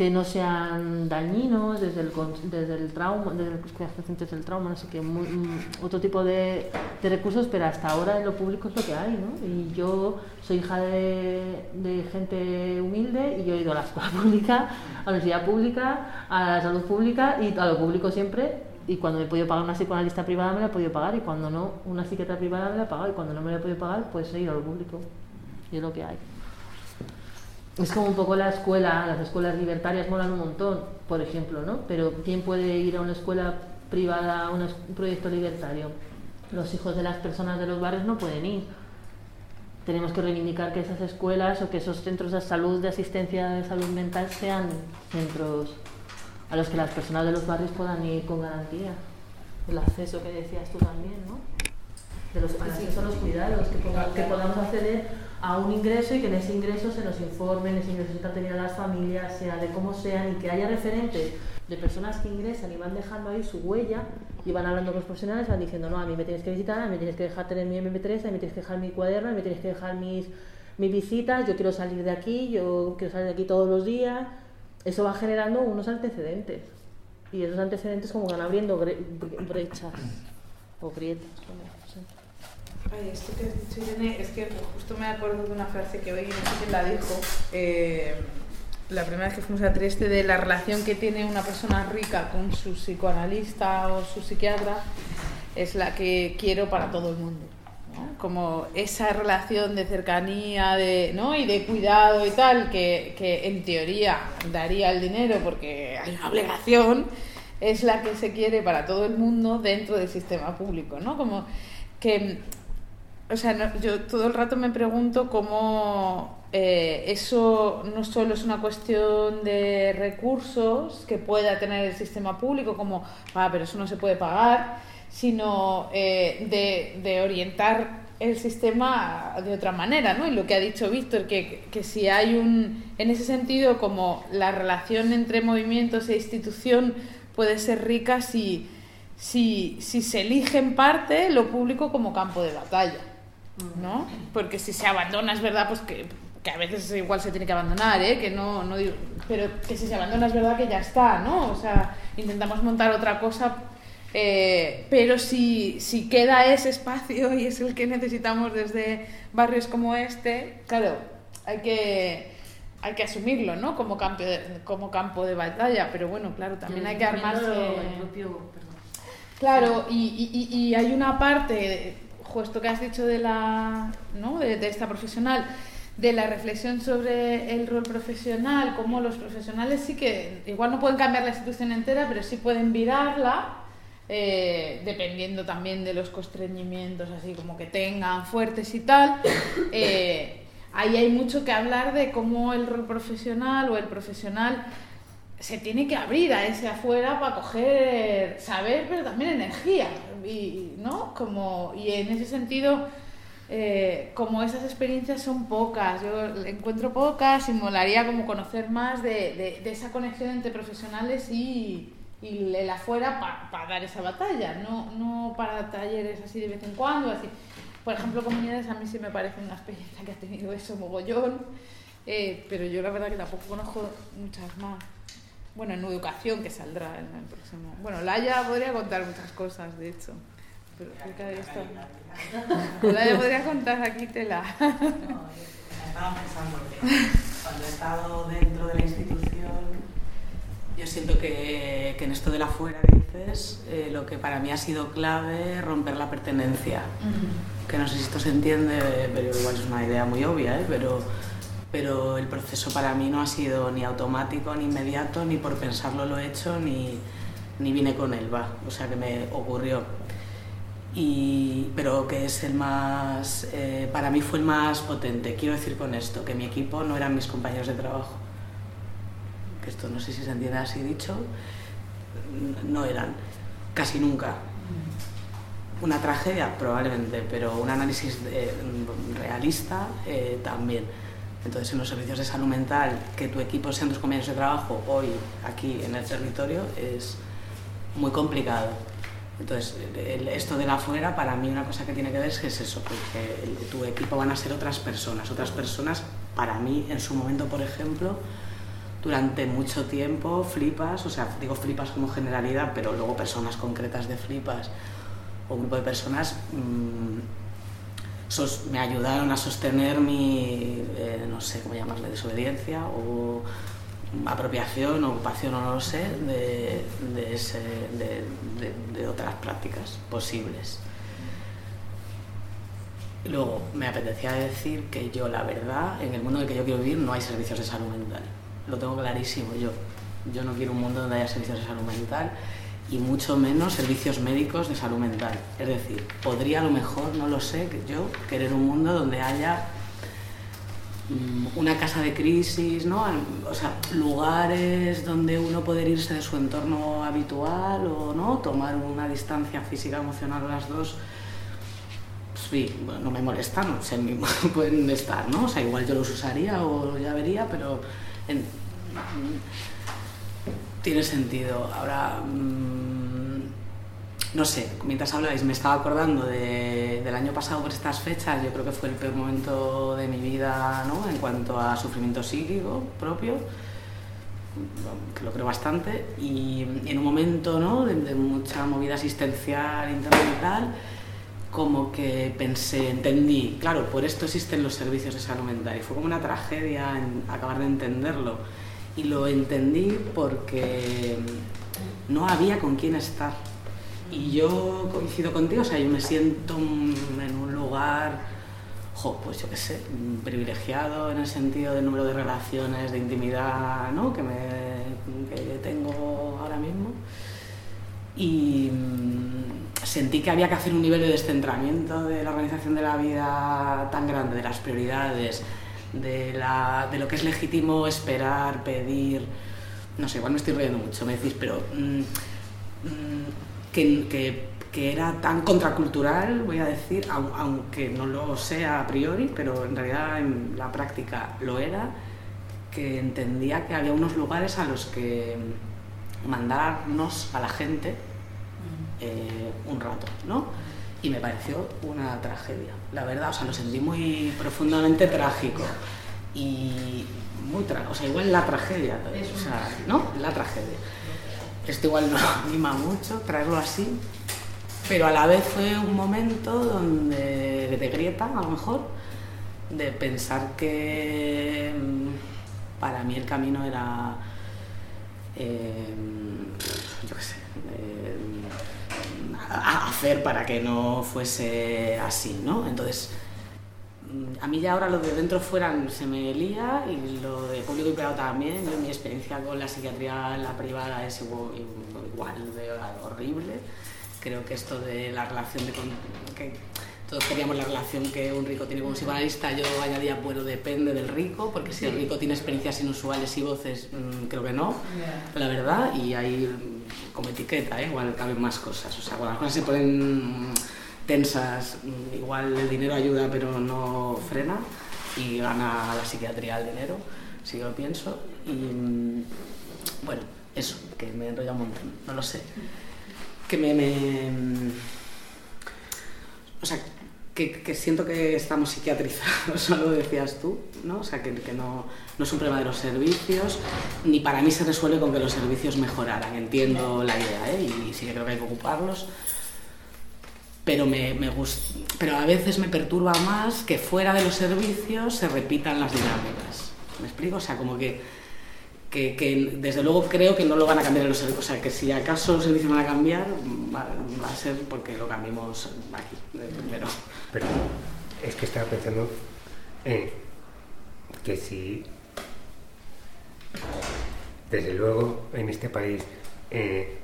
que no sean dañinos desde el, desde el trauma, desde el, del trauma, no sé qué, mm, otro tipo de, de, recursos, pero hasta ahora en lo público es lo que hay, ¿no? Y yo soy hija de, de gente humilde y yo he ido a la escuela pública, a la universidad pública, a la salud pública y a lo público siempre. Y cuando me he podido pagar una psicoanalista privada me la he podido pagar. Y cuando no una psiquiatra privada me la he pagado. Y cuando no me la he podido pagar pues he ido a lo público. Y es lo que hay es como un poco la escuela las escuelas libertarias molan un montón por ejemplo no pero quién puede ir a una escuela privada a un proyecto libertario los hijos de las personas de los barrios no pueden ir tenemos que reivindicar que esas escuelas o que esos centros de salud de asistencia de salud mental sean centros a los que las personas de los barrios puedan ir con garantía. El acceso que decías tú también, ¿no? De los, acceso a los cuidados, que, que podamos acceder a un ingreso y que en ese ingreso se nos informe, en ese ingreso se a las familias, sea de cómo sean, y que haya referentes de personas que ingresan y van dejando ahí su huella y van hablando con los profesionales, van diciendo, no, a mí me tienes que visitar, a mí me tienes que dejar tener mi MP3, a mí me tienes que dejar mi cuaderno, a mí me tienes que dejar mis, mis visitas, yo quiero salir de aquí, yo quiero salir de aquí todos los días, eso va generando unos antecedentes. Y esos antecedentes como van abriendo brechas o grietas. Ay, esto que has dicho, Irene, es que justo me acuerdo de una frase que hoy no sé quién la dijo. Eh, la primera vez que fuimos a Trieste, de la relación que tiene una persona rica con su psicoanalista o su psiquiatra, es la que quiero para todo el mundo como esa relación de cercanía de, ¿no? y de cuidado y tal, que, que, en teoría daría el dinero porque hay una obligación, es la que se quiere para todo el mundo dentro del sistema público. ¿no? Como que, o sea, yo todo el rato me pregunto cómo eh, eso no solo es una cuestión de recursos que pueda tener el sistema público, como, ah, pero eso no se puede pagar, sino eh, de, de, orientar el sistema de otra manera, ¿no? Y lo que ha dicho Víctor, que, que, si hay un, en ese sentido, como la relación entre movimientos e institución puede ser rica si, si, si se elige en parte lo público como campo de batalla, ¿no? Porque si se abandona, es verdad, pues que, que a veces igual se tiene que abandonar, ¿eh? Que no, no digo, pero que si se abandona es verdad que ya está, ¿no? O sea, intentamos montar otra cosa eh, pero si, si queda ese espacio y es el que necesitamos desde barrios como este, claro, hay que, hay que asumirlo, ¿no? Como campo, de, como campo de batalla, pero bueno, claro, también hay que armarse... Claro, y, y, y, hay una parte, justo que has dicho de, la, ¿no? de, esta profesional, de la reflexión sobre el rol profesional, como los profesionales sí que igual no pueden cambiar la institución entera, pero sí pueden virarla eh, dependiendo también de los constreñimientos así como que tengan fuertes y tal, eh, ahí hay mucho que hablar de cómo el rol profesional o el profesional se tiene que abrir a ese afuera para coger saber, pero también energía, y, ¿no? Como, y en ese sentido, eh, como esas experiencias son pocas, yo encuentro pocas y molaría como conocer más de esa conexión entre profesionales y, y el afuera para dar esa batalla, no, no para talleres así de vez en cuando, así. Por ejemplo, comunidades a mí sí me parece una experiencia que ha tenido eso mogollón, eh, pero yo la verdad que tampoco conozco muchas más. Bueno, en educación que saldrá en el próximo. Bueno, Laia podría contar muchas cosas, de hecho. Pero cerca de esto. Laia podría contar aquí tela. No, estaba pensando que cuando he estado dentro de la institución yo siento que, que, en esto de la fuera que dices, eh, lo que para mí ha sido clave es romper la pertenencia. Que no sé si esto se entiende, pero igual es una idea muy obvia, ¿eh? pero, pero el proceso para mí no ha sido ni automático, ni inmediato, ni por pensarlo lo he hecho, ni, ni vine con él, va. O sea que me ocurrió. Y, pero que es el más, eh, para mí fue el más potente. Quiero decir con esto, que mi equipo no eran mis compañeros de trabajo que esto no sé si se entiende así dicho, no eran, casi nunca. Una tragedia, probablemente, pero un análisis realista eh, también. Entonces, en los servicios de salud mental, que tu equipo sean tus compañeros de trabajo hoy aquí en el territorio es muy complicado. Entonces, esto de la afuera, para mí una cosa que tiene que ver es que es eso, porque tu equipo van a ser otras personas. Otras personas, para mí, en su momento, por ejemplo, durante mucho tiempo flipas, o sea, digo flipas como generalidad, pero luego personas concretas de flipas o un grupo de personas mmm, me ayudaron a sostener mi, eh, no sé cómo llamarle, desobediencia o apropiación, ocupación o no lo sé, de, de, de, otras prácticas posibles. Luego, me apetecía decir que yo, la verdad, en el mundo en el que yo quiero vivir no hay servicios de salud mental. Lo tengo clarísimo yo. Yo no quiero un mundo donde haya servicios de salud mental y mucho menos servicios médicos de salud mental. Es decir, podría a lo mejor, no lo sé, yo querer un mundo donde haya mm, una casa de crisis, ¿no? O sea, lugares donde uno poder irse de su entorno habitual o no, tomar una distancia física, emocional las dos. Sí, bueno, no me molesta, no sé, pueden estar, ¿no? O sea, igual yo los usaría o ya vería, pero tiene sentido. Ahora, mm, no sé, mientras habláis me estaba acordando del año pasado por estas fechas, yo creo que fue el peor momento de mi vida ¿no? en cuanto a sufrimiento psíquico propio, que lo creo bastante, y en un momento ¿no? de, mucha movida asistencial intermental, como que pensé, entendí, claro, por esto existen los servicios de salud mental, y fue como una tragedia acabar de entenderlo y lo entendí porque no había con quién estar. Y yo coincido contigo, o sea, yo me siento en un lugar, pues yo qué sé, privilegiado en el sentido del número de relaciones, de intimidad ¿no? que, me, que tengo ahora mismo. Y mm, sentí que había que hacer un nivel de descentramiento de la organización de la vida tan grande, de las prioridades, de, la, de lo que es legítimo esperar, pedir, no sé, igual me estoy riendo mucho, me decís, pero mm, mm, que, que, que, era tan contracultural, voy a decir, aunque no lo sea a priori, pero en realidad en la práctica lo era, que entendía que había unos lugares a los que mandarnos a la gente eh, un rato, ¿no? y me pareció una tragedia. La verdad, o sea, lo sentí muy profundamente trágico y muy trágico, o sea, igual la tragedia, o sea, ¿no? La tragedia. Esto igual no anima mucho traerlo así, pero a la vez fue un momento donde de grieta, a lo mejor, de pensar que mm, para mí el camino era, eh, yo qué sé, eh, hacer para que no fuese así, ¿no? Entonces, a mí ya ahora lo de dentro fuera se me lía y lo de público y privado también. mi experiencia con la psiquiatría la privada es igual, de horrible. Creo que esto de la relación de... Que, todos queríamos la relación que un rico tiene con un psicoanalista, yo añadía, bueno, depende del rico, porque si el rico tiene experiencias inusuales y voces, mm, creo que no, la verdad, y ahí mm, como etiqueta, ¿eh? igual caben más cosas, o sea, cuando las cosas se ponen tensas, mm, igual el dinero ayuda pero no frena y gana la psiquiatría el dinero, si yo lo pienso, y bueno, eso, que me enrolla un montón, no lo sé, que me... me o sea, que, siento que estamos psiquiatrizados, lo decías tú, ¿no? O sea, que, no, no, es un problema de los servicios, ni para mí se resuelve con que los servicios mejoraran, entiendo la idea, ¿eh? y sí que creo que hay que ocuparlos, pero, me, me pero a veces me perturba más que fuera de los servicios se repitan las dinámicas. ¿Me explico? O sea, como que que, desde luego creo que no lo van a cambiar en los servicios. O sea, que si acaso los servicios van a cambiar, va, a ser porque lo cambiemos aquí, primero. Pero es que estaba pensando que si, desde luego, en este país, eh,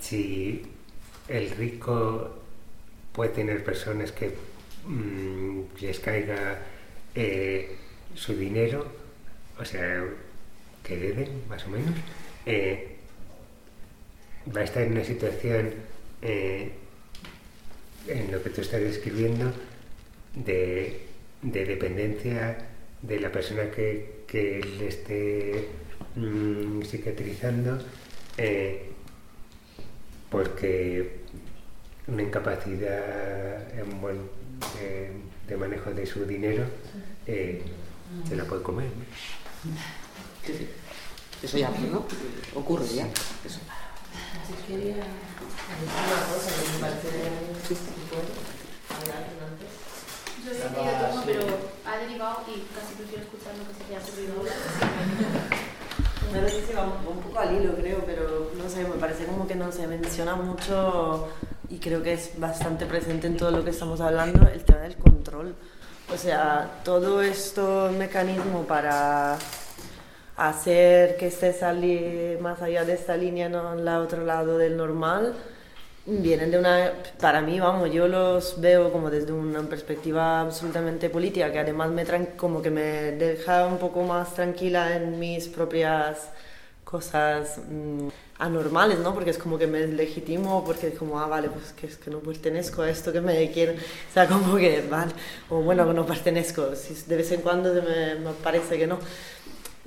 si el rico puede tener personas que mm, les caiga eh, su dinero, o sea, que deben, más o menos, eh, va a estar en una situación eh, en lo que tú estás describiendo de, dependencia de la persona que, le esté mm, psiquiatrizando, eh, porque una incapacidad en buen, eh, de manejo de su dinero eh, se la puede comer. ¿no? Sí, sí. Eso ya, ¿no? Ocurre ya. Eso. Sí, quería decir una cosa que me parece bueno. Hablar antes. Yo he sentido turno, pero ha derivado y casi prefiero escuchar lo que se te ha ocurrido ahora. Me parece que va un poco al hilo, creo, pero no sé, me parece como que no se menciona mucho y creo que es bastante presente en todo lo que estamos hablando el tema del control. O sea, todo esto mecanismo para hacer que esté salir más allá de esta línea, no al otro lado del normal, vienen de una, para mí, vamos, yo los veo como desde una perspectiva absolutamente política, que además me como que me deja un poco más tranquila en mis propias cosas mm, anormales, ¿no? Porque es como que me legitimo, porque es como, ah, vale, pues que es que no pertenezco a esto que me quieren, o sea, como que, vale, o bueno, no pertenezco, si de vez en cuando me, me parece que no.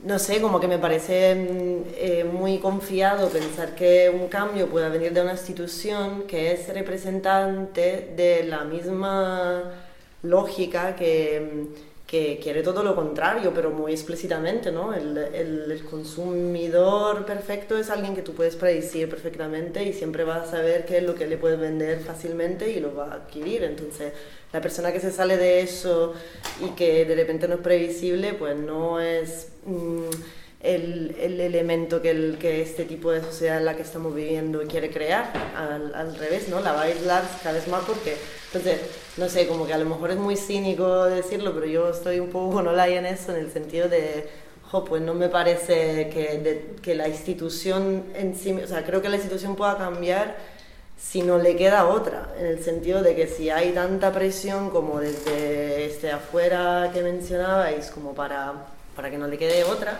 No sé, como que me parece mm, eh, muy confiado pensar que un cambio pueda venir de una institución que es representante de la misma lógica que, mm, que quiere todo lo contrario, pero muy explícitamente, ¿no? El, el- consumidor perfecto es alguien que tú puedes predecir perfectamente y siempre va a saber qué es lo que le puedes vender fácilmente y lo va a adquirir. Entonces, la persona que se sale de eso y que de repente no es previsible, pues no es mm, el, el elemento que, el, que este tipo de sociedad en la que estamos viviendo quiere crear. Al, al revés, ¿no? La va a aislar cada vez más porque, entonces, no sé, como que a lo mejor es muy cínico decirlo, pero yo estoy un poco con Olaya en eso, en el sentido de, jo, pues no me parece que, de- que la institución en sí, o sea, creo que la institución pueda cambiar si no le queda otra, en el sentido de que si hay tanta presión como desde este afuera que mencionabais, como para, para que no le quede otra,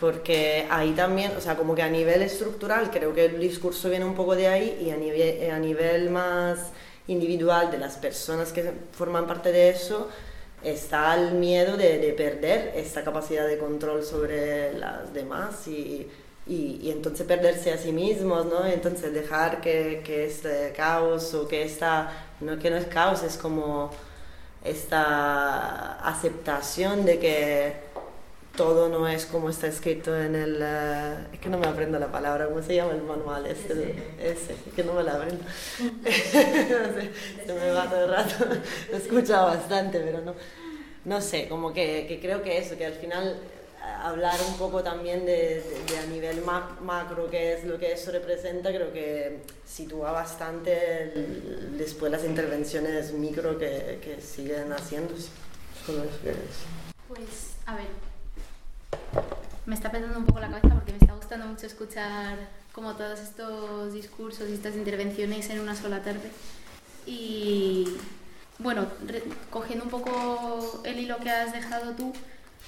porque ahí también, o sea, como que a nivel estructural creo que el discurso viene un poco de ahí y a nivel, a nivel más individual de las personas que forman parte de eso, está el miedo de, de perder esta capacidad de control sobre las demás y, y, y entonces perderse a sí mismos, ¿no? Entonces dejar que, que este caos o que esta, no que no es caos, es como esta aceptación de que todo no es como está escrito en el... eh, es que no me aprendo la palabra, ¿cómo se llama el manual? Este, ese, que no me la aprendo. Sé, se me va todo el rato. Lo he escuchado bastante, pero no. No sé, como que, que creo que eso, que al final eh, hablar un poco también de, de- de a nivel ma- macro qué es lo que eso representa, creo que sitúa bastante el- después las intervenciones micro que, que siguen haciéndose. Pues, a ver, me está petando un poco la cabeza porque me está gustando mucho escuchar como todos estos discursos y estas intervenciones en una sola tarde. Y bueno, cogiendo un poco el hilo que has dejado tú,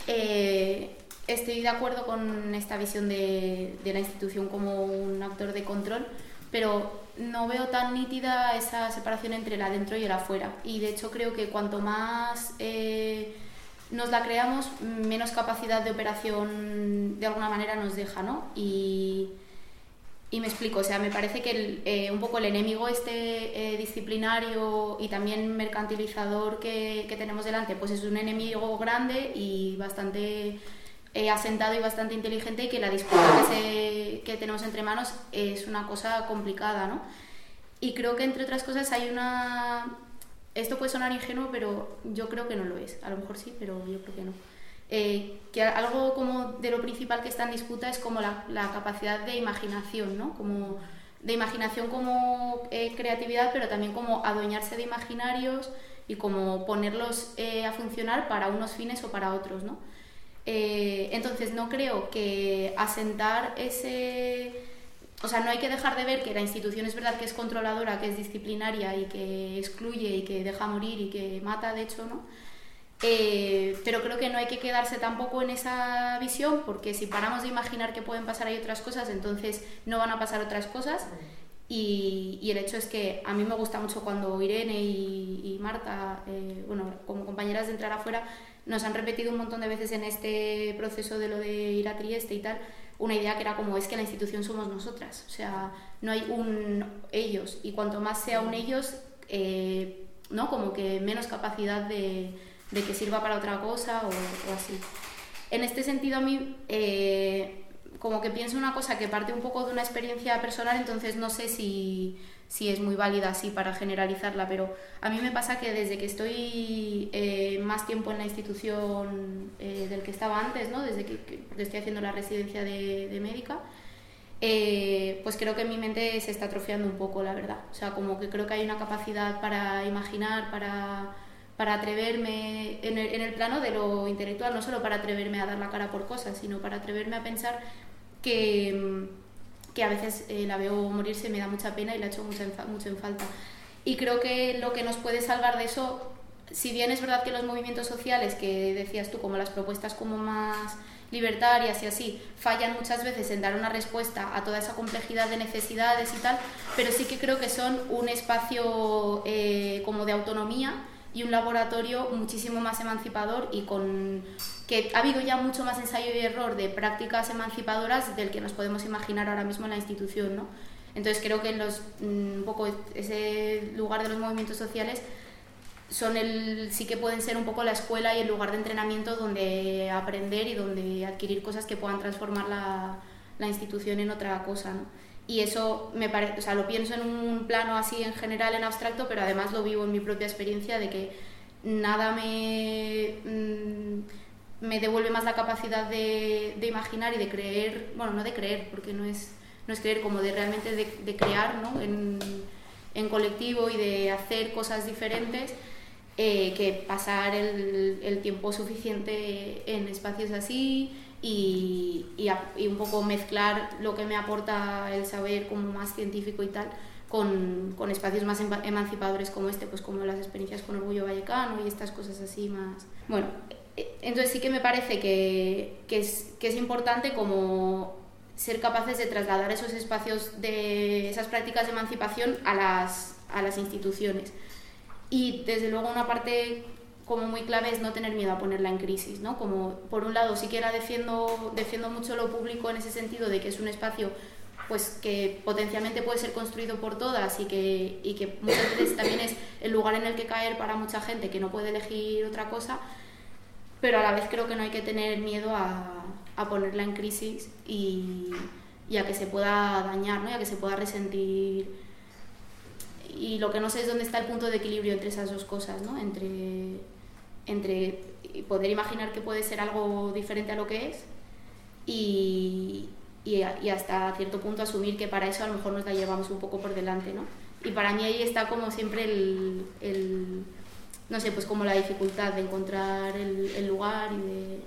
eh, estoy de acuerdo con esta visión de, de la institución como un actor de control, pero no veo tan nítida esa separación entre el adentro y el afuera. Y de hecho creo que cuanto más eh, nos la creamos, menos capacidad de operación de alguna manera nos deja, ¿no? Y, y me explico, o sea, me parece que el, eh, un poco el enemigo este eh, disciplinario y también mercantilizador que, que tenemos delante, pues es un enemigo grande y bastante eh, asentado y bastante inteligente y que la disputa que, se- que tenemos entre manos es una cosa complicada, ¿no? Y creo que entre otras cosas hay una... Esto puede sonar ingenuo, pero yo creo que no lo es. A lo mejor sí, pero yo creo que no. Eh, que algo como de lo principal que está en disputa es como la, la capacidad de imaginación, ¿no? Como de imaginación como eh, creatividad, pero también como adueñarse de imaginarios y como ponerlos eh, a funcionar para unos fines o para otros, ¿no? Entonces no creo que asentar ese... O sea, no hay que dejar de ver que la institución es verdad que es controladora, que es disciplinaria y que excluye y que deja morir y que mata, de hecho, ¿no? Eh, pero creo que no hay que quedarse tampoco en esa visión porque si paramos de imaginar que pueden pasar ahí otras cosas, entonces no van a pasar otras cosas. Y, el hecho es que a mí me gusta mucho cuando Irene y, y Marta, eh, bueno, como compañeras de entrar afuera, nos han repetido un montón de veces en este proceso de lo de ir a Trieste y tal, una idea que era como es que la institución somos nosotras, o sea, no hay un ellos y cuanto más sea un ellos, eh, ¿no? Como que menos capacidad de, de, que sirva para otra cosa o, así. En este sentido a mí eh, como que pienso una cosa que parte un poco de una experiencia personal, entonces no sé si, si es muy válida así para generalizarla, pero a mí me pasa que desde que estoy eh, más tiempo en la institución eh, del que estaba antes, ¿no? desde que, que estoy haciendo la residencia de, médica, eh, pues creo que mi mente se está atrofiando un poco, la verdad. O sea, como que creo que hay una capacidad para imaginar, para, para atreverme en el, en el plano de lo intelectual, no solo para atreverme a dar la cara por cosas, sino para atreverme a pensar que, que a veces eh, la veo morirse, me da mucha pena y la echo mucho en, mucho en falta. Y creo que lo que nos puede salvar de eso, si bien es verdad que los movimientos sociales, que decías tú, como las propuestas como más libertarias y así, fallan muchas veces en dar una respuesta a toda esa complejidad de necesidades y tal, pero sí que creo que son un espacio eh, como de autonomía y un laboratorio muchísimo más emancipador y con que ha habido ya mucho más ensayo y error de prácticas emancipadoras del que nos podemos imaginar ahora mismo en la institución, ¿no? Entonces creo que en los, mm, un poco ese lugar de los movimientos sociales son el, sí que pueden ser un poco la escuela y el lugar de entrenamiento donde aprender y donde adquirir cosas que puedan transformar la, la institución en otra cosa, ¿no? Y eso me parece, o sea, lo pienso en un plano así en general, en abstracto, pero además lo vivo en mi propia experiencia de que nada me, mm, me devuelve más la capacidad de, imaginar y de creer, bueno, no de creer, porque no es, no es creer, como de realmente de, crear ¿no? en, en, colectivo y de hacer cosas diferentes, eh, que pasar el, tiempo suficiente en espacios así y, y, un poco mezclar lo que me aporta el saber como más científico y tal con, con, espacios más emancipadores como este, pues como las experiencias con Orgullo Vallecano y estas cosas así más... Bueno, entonces sí que me parece que, que, es, que es importante como ser capaces de trasladar esos espacios de esas prácticas de emancipación a las, a las instituciones. Y desde luego una parte como muy clave es no tener miedo a ponerla en crisis, ¿no? Como por un lado sí que era defiendo, defiendo mucho lo público en ese sentido de que es un espacio pues que potencialmente puede ser construido por todas y que, y que muchas veces también es el lugar en el que caer para mucha gente que no puede elegir otra cosa, pero a la vez creo que no hay que tener miedo a, a ponerla en crisis y, y, a que se pueda dañar, ¿no? y a que se pueda resentir. Y lo que no sé es dónde está el punto de equilibrio entre esas dos cosas, ¿no? entre entre poder imaginar que puede ser algo diferente a lo que es y, y, y, hasta cierto punto asumir que para eso a lo mejor nos la llevamos un poco por delante, ¿no? Y para mí ahí está como siempre el, el no sé, pues como la dificultad de encontrar el, el lugar y de,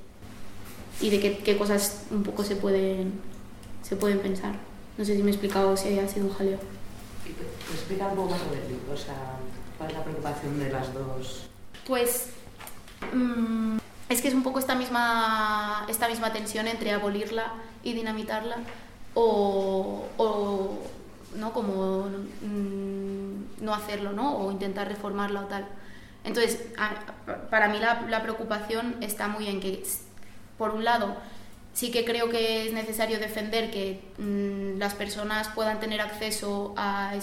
y de qué, qué, cosas un poco se pueden, se pueden pensar. No sé si me he explicado, si haya sido un jaleo. Explica un poco más sobre el libro, o sea, cuál es la preocupación de las dos. Pues Mm, es que es un poco esta misma, esta misma tensión entre abolirla y dinamitarla o, o ¿no? como mm, no hacerlo ¿no? o intentar reformarla o tal. Entonces, para mí la, preocupación está muy en que, por un lado, sí que creo que es necesario defender que mmm, las personas puedan tener acceso a,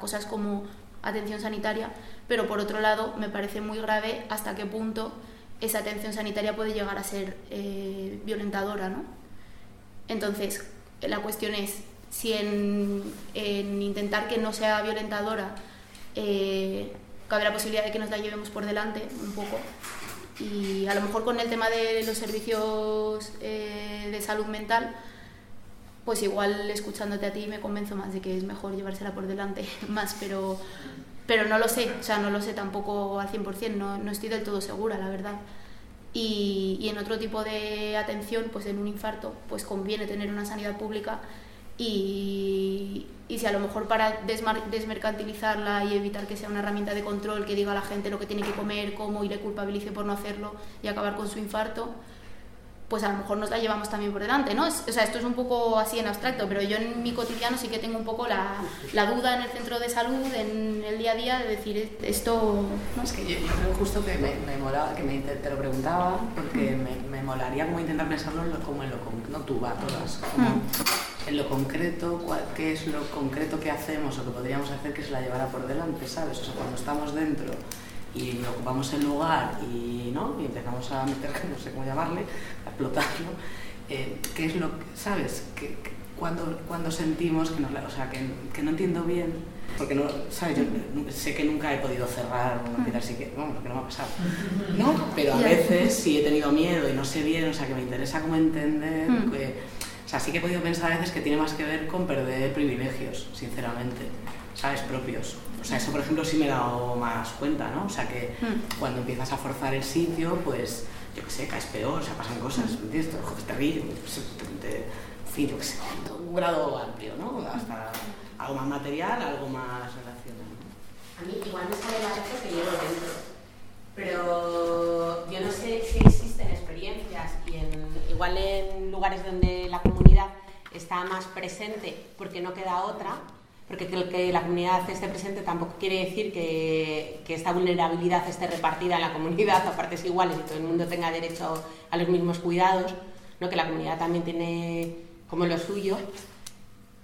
cosas como atención sanitaria, pero por otro lado me parece muy grave hasta qué punto esa atención sanitaria puede llegar a ser eh, violentadora, ¿no? Entonces, la cuestión es si en, en intentar que no sea violentadora eh, cabe la posibilidad de que nos la llevemos por delante un poco y a lo mejor con el tema de los servicios eh, de salud mental pues igual escuchándote a ti me convenzo más de que es mejor llevársela por delante más pero pero no lo sé, o sea, no lo sé tampoco al 100%, no, no estoy del todo segura, la verdad. Y, y, en otro tipo de atención, pues en un infarto, pues conviene tener una sanidad pública y, y si a lo mejor para desmercantilizarla y evitar que sea una herramienta de control que diga a la gente lo que tiene que comer, cómo y le culpabilice por no hacerlo y acabar con su infarto, pues a lo mejor nos la llevamos también por delante, ¿no? o sea, esto es un poco así en abstracto, pero yo en mi cotidiano sí que tengo un poco la, la duda en el centro de salud, en el día a día, de decir esto... ¿no? Es que yo, creo justo que me, me molaba, que me, te lo preguntaba, porque me, me, molaría como intentar pensarlo como en lo no tú, va, todas, como en lo concreto, cuál, qué es lo concreto que hacemos o que podríamos hacer que se la llevara por delante, ¿sabes? O sea, cuando estamos dentro y ocupamos el lugar y, ¿no? y empezamos a meter, no sé cómo llamarle, a explotarlo, eh, ¿qué es lo que, sabes? Que, cuando, cuando sentimos que, nos, o sea, que, que, no entiendo bien, porque no, ¿sabes? Yo sé que nunca he podido cerrar una así que, bueno, que no me ha pasado, ¿no? Pero a veces sí he tenido miedo y no sé bien, o sea, que me interesa como entender, mm. que, o sea, sí que he podido pensar a veces que tiene más que ver con perder privilegios, sinceramente, ¿sabes? Propios. O sea, eso por ejemplo sí me he dado más cuenta, ¿no? O sea, que mm. cuando empiezas a forzar el sitio, pues, yo qué sé, caes peor, o sea, pasan cosas, ¿me entiendes? Te ríes, en fin, yo qué sé, un grado amplio, ¿no? Hasta algo más material, algo más relacionado. A mí igual me sale barato que llevo dentro, pero yo no sé si existen experiencias y en, igual en lugares donde la comunidad está más presente porque no queda otra, porque que la comunidad esté presente tampoco quiere decir que, que, esta vulnerabilidad esté repartida en la comunidad a partes iguales y todo el mundo tenga derecho a los mismos cuidados, ¿no? que la comunidad también tiene como lo suyo.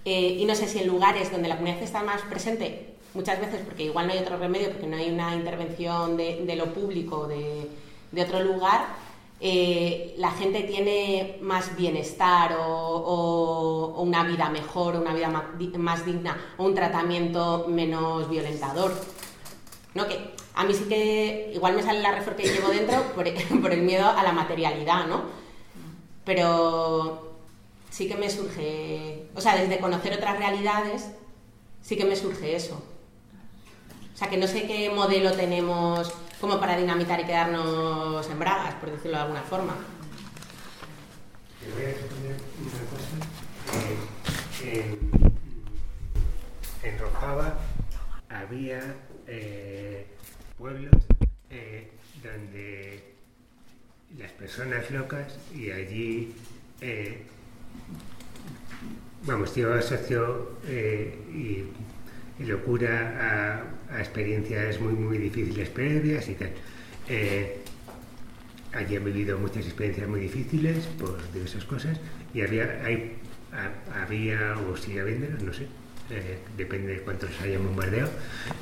Eh, y no sé si en lugares donde la comunidad está más presente, muchas veces porque igual no hay otro remedio, porque no hay una intervención de, de lo público de, de otro lugar, eh, la gente tiene más bienestar o, una vida mejor, una vida más, digna o un tratamiento menos violentador. ¿No? Que a mí sí que igual me sale la refor que llevo dentro por, por, el miedo a la materialidad, ¿no? Pero sí que me surge, o sea, desde conocer otras realidades, sí que me surge eso. O sea, que no sé qué modelo tenemos como para dinamitar y quedarnos en bragas, por decirlo de alguna forma. Voy a responder una cosa. Eh, en, Rojava había eh, pueblos eh, donde las personas locas y allí vamos, yo asocio y locura a, experiencias muy, muy difíciles previas y tal. Eh, allí he vivido muchas experiencias muy difíciles por diversas cosas y había, o sigue habiendo, no sé, eh, depende de cuántos haya bombardeado,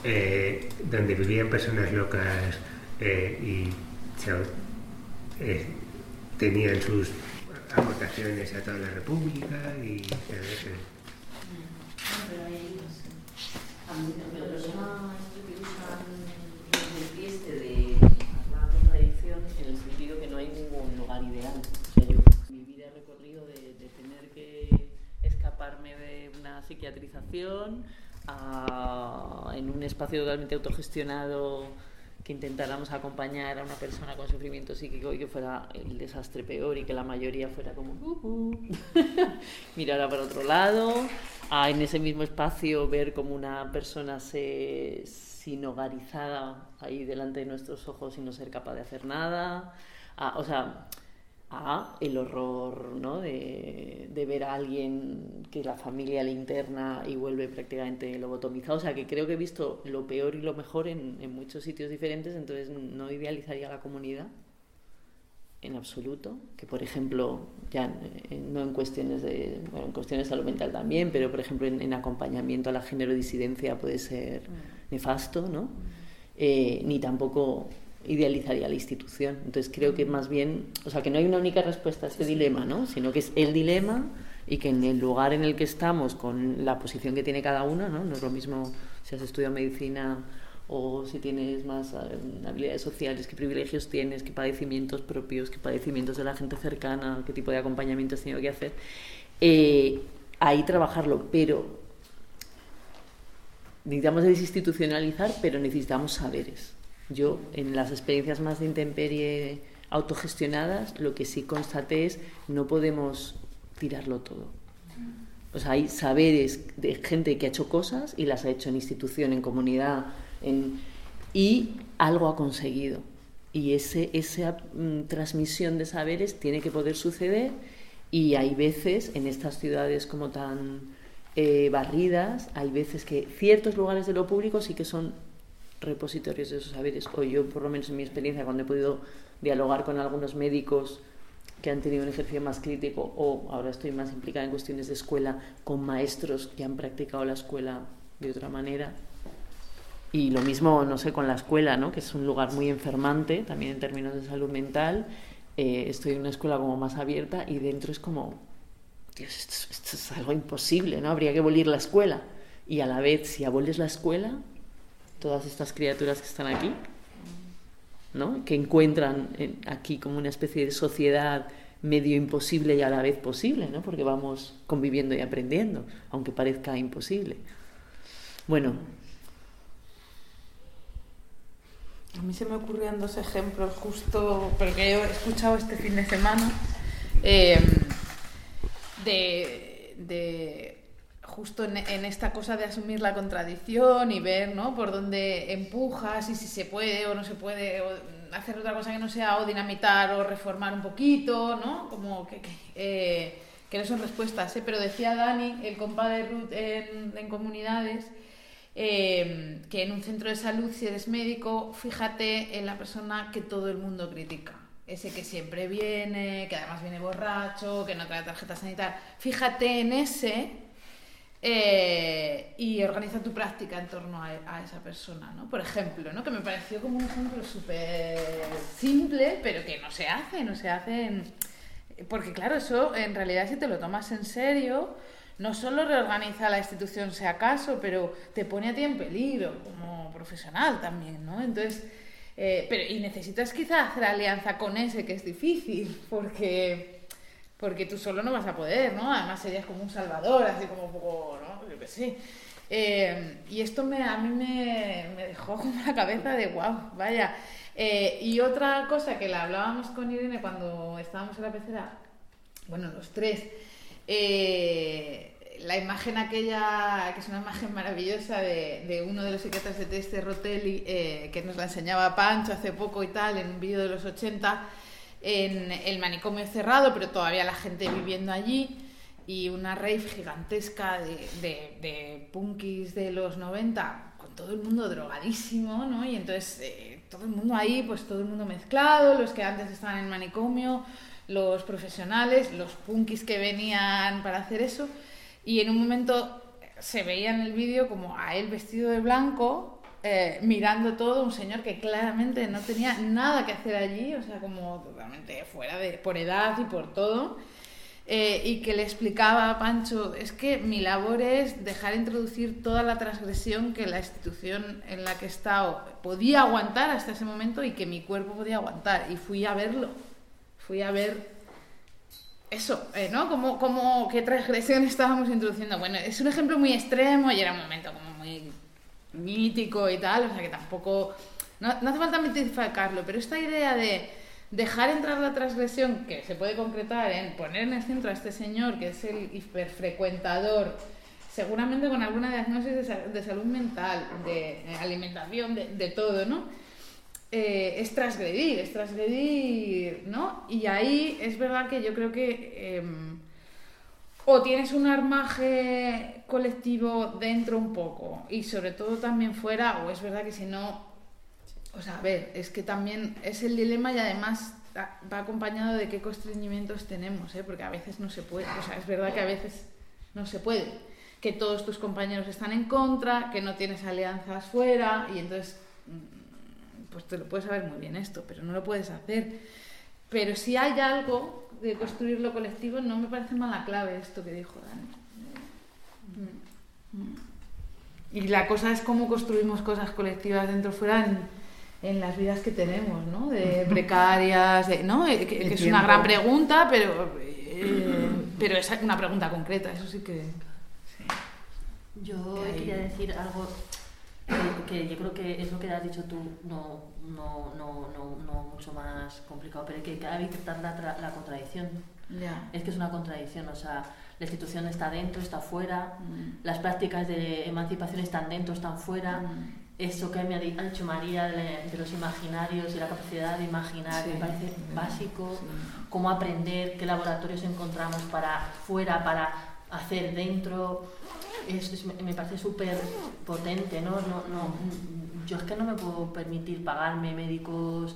eh, donde vivían personas locas y tenían sus aportaciones a toda la República y es una este de una contradicción en el sentido que no hay ningún lugar ideal. O sea, yo mi vida he recorrido de, de tener que escaparme de una a, en un espacio totalmente autogestionado que intentáramos acompañar a una persona con sufrimiento psíquico y que fuera el desastre peor y que la mayoría fuera como uh, uh". para otro lado, a en ese mismo espacio ver como una persona se sin hogarizada ahí delante de nuestros ojos y no ser capaz de hacer nada, o sea, a el horror ¿no? de, de, ver a alguien que la familia le interna y vuelve prácticamente lobotomizado. O sea, que creo que he visto lo peor y lo mejor en, en muchos sitios diferentes, entonces no idealizaría la comunidad en absoluto, que por ejemplo, ya no en cuestiones de, bueno, en cuestiones de salud mental también, pero por ejemplo en, acompañamiento a la género disidencia puede ser mm. nefasto, ¿no? Eh, ni tampoco idealizaría la institución. Entonces creo que más bien, o sea, que no hay una única respuesta a este dilema, ¿no? Sino que es el dilema y que en el lugar en el que estamos, con la posición que tiene cada uno, ¿no? No es lo mismo si has estudiado medicina o si tienes más eh, habilidades sociales, qué privilegios tienes, qué padecimientos propios, qué padecimientos de la gente cercana, qué tipo de acompañamiento has tenido que hacer. Eh, ahí trabajarlo, pero necesitamos desinstitucionalizar, pero necesitamos saberes. Yo, en las experiencias más de intemperie autogestionadas, lo que sí constaté es no podemos tirarlo todo. O sea, hay saberes de gente que ha hecho cosas y las ha hecho en institución, en comunidad, en, y algo ha conseguido. y ese, esa mm, transmisión de saberes tiene que poder suceder y hay veces en estas ciudades como tan eh, barridas, hay veces que ciertos lugares de lo público sí que son repositorios de esos saberes, o yo por lo menos en mi experiencia cuando he podido dialogar con algunos médicos que han tenido un ejercicio más crítico o ahora estoy más implicada en cuestiones de escuela con maestros que han practicado la escuela de otra manera. Y lo mismo, no sé, con la escuela, ¿no? que es un lugar muy enfermante, también en términos de salud mental. Eh, estoy en una escuela como más abierta y dentro es como, Dios, esto, es algo imposible, ¿no? Habría que abolir la escuela. Y a la vez, si aboles la escuela, todas estas criaturas que están aquí, ¿no? que encuentran aquí como una especie de sociedad medio imposible y a la vez posible, ¿no? porque vamos conviviendo y aprendiendo, aunque parezca imposible. Bueno. A mí se me ocurrían dos ejemplos justo, porque yo he escuchado este fin de semana, eh, de, de justo en, en, esta cosa de asumir la contradicción y ver ¿no? por dónde empujas y si se puede o no se puede hacer otra cosa que no sea o dinamitar o reformar un poquito, ¿no? Como que, eh, no son respuestas, ¿eh? Pero decía Dani, el compadre Ruth en, en comunidades, eh, que en un centro de salud, si eres médico, fíjate en la persona que todo el mundo critica. Ese que siempre viene, que además viene borracho, que no trae tarjeta sanitaria. Fíjate en ese eh, y organiza tu práctica en torno a, a, esa persona, ¿no? Por ejemplo, ¿no? Que me pareció como un ejemplo súper simple, pero que no se hace, no se hace. Porque claro, eso en realidad si te lo tomas en serio, no solo reorganiza la institución si acaso, pero te pone a ti en peligro como profesional también, ¿no? Entonces, eh, pero, y necesitas quizá hacer alianza con ese que es difícil, porque porque tú solo no vas a poder, ¿no? Además serías como un salvador, así como un poco, ¿no? Yo qué sé. Eh, y esto me, a mí me, me, dejó como la cabeza de wow, vaya. Eh, y otra cosa que la hablábamos con Irene cuando estábamos en la pecera, bueno, los tres, eh, la imagen aquella, que es una imagen maravillosa de, uno de los psiquiatras de Teste Rotelli, que nos la enseñaba Pancho hace poco y tal, en un vídeo de los 80, en el manicomio cerrado, pero todavía la gente viviendo allí, y una rave gigantesca de, de, de punkis de los 90, con todo el mundo drogadísimo, ¿no? Y entonces eh, todo el mundo ahí, pues todo el mundo mezclado, los que antes estaban en manicomio, los profesionales, los punkis que venían para hacer eso, y en un momento se veía en el vídeo como a él vestido de blanco, eh, mirando todo, un señor que claramente no tenía nada que hacer allí, o sea, como totalmente fuera de, por edad y por todo, eh, y que le explicaba a Pancho, es que mi labor es dejar introducir toda la transgresión que la institución en la que he estado podía aguantar hasta ese momento y que mi cuerpo podía aguantar, y fui a verlo, fui a ver eso, eh, ¿no? Como, como qué transgresión estábamos introduciendo. Bueno, es un ejemplo muy extremo y era un momento como muy mítico y tal, o sea que tampoco... No, hace falta mitificarlo, pero esta idea de dejar entrar la transgresión, que se puede concretar en poner en el centro a este señor, que es el hiperfrecuentador, seguramente con alguna diagnosis de, sal de salud mental, de alimentación, de, todo, ¿no? Eh, es transgredir, es transgredir, ¿no? Y ahí es verdad que yo creo que... Eh, o tienes un armaje colectivo dentro un poco y sobre todo también fuera, o es verdad que si no, o sea, a ver, es que también es el dilema y además va acompañado de qué constreñimientos tenemos, ¿eh? porque a veces no se puede, o sea, es verdad que a veces no se puede, que todos tus compañeros están en contra, que no tienes alianzas fuera y entonces, pues te lo puedes saber muy bien esto, pero no lo puedes hacer. Pero si hay algo de construir lo colectivo, no me parece mala clave esto que dijo Dani. Y la cosa es cómo construimos cosas colectivas dentro fuera en, en las vidas que tenemos, ¿no? De precarias, de, ¿no? Que, que es una gran pregunta, pero, eh, pero es una pregunta concreta, eso sí que... Sí. Yo que quería decir algo que, que, yo creo que es lo que has dicho tú, no, no, no, no, no mucho más complicado, pero que hay que evitar la, la contradicción. Yeah. Es que es una contradicción, o sea, la institución está dentro, está fuera, mm. las prácticas de emancipación están dentro, están fuera, mm. eso que me ha dicho María de, los imaginarios y la capacidad de imaginar, me parece básico, cómo aprender, qué laboratorios encontramos para fuera, para hacer dentro, me parece súper potente, ¿no? No, no, Yo es que no me puedo permitir pagarme médicos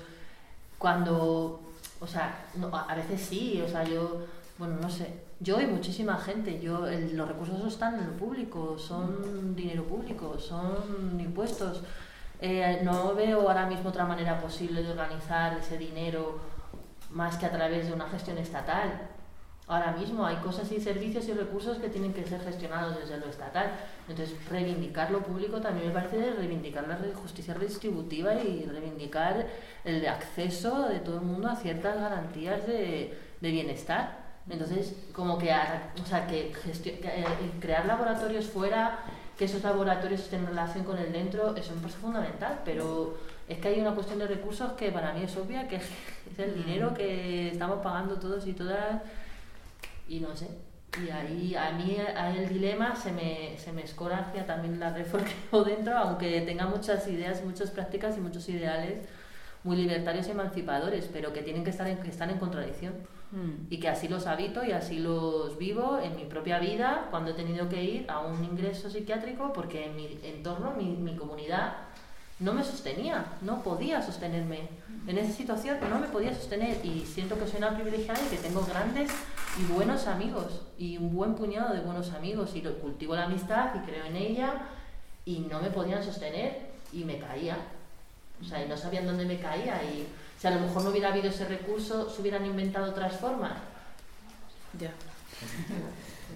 cuando, o sea, a veces sí, o sea, yo, bueno, no sé, yo y muchísima gente, yo, los recursos están en lo público, son dinero público, son impuestos. Eh, no veo ahora mismo otra manera posible de organizar ese dinero más que a través de una gestión estatal. Ahora mismo hay cosas y servicios y recursos que tienen que ser gestionados desde lo estatal. Entonces, reivindicar lo público también me parece reivindicar la justicia redistributiva y reivindicar el acceso de todo el mundo a ciertas garantías de, bienestar. Entonces, como que, que, eh, crear laboratorios fuera, que esos laboratorios estén en relación con el dentro, eso me parece fundamental, pero es que hay una cuestión de recursos que para mí es obvia, que es el dinero que estamos pagando todos y todas, y no sé. Y ahí a mí el dilema se me, se me escorancia también la reforma dentro, aunque tenga muchas ideas, muchas prácticas y muchos ideales muy libertarios y emancipadores, pero que tienen que estar en, que están en contradicción. Mm. Y que así los habito y así los vivo en mi propia vida cuando he tenido que ir a un ingreso psiquiátrico porque en mi entorno, mi, mi comunidad, no me sostenía, no podía sostenerme. En esa situación no me podía sostener y siento que soy una privilegiada y que tengo grandes y buenos amigos y un buen puñado de buenos amigos y cultivo la amistad y creo en ella y no me podían sostener y me caía. O sea, y no sabían dónde me caía y si a lo mejor no hubiera habido ese recurso, se hubieran inventado otras formas. Ya.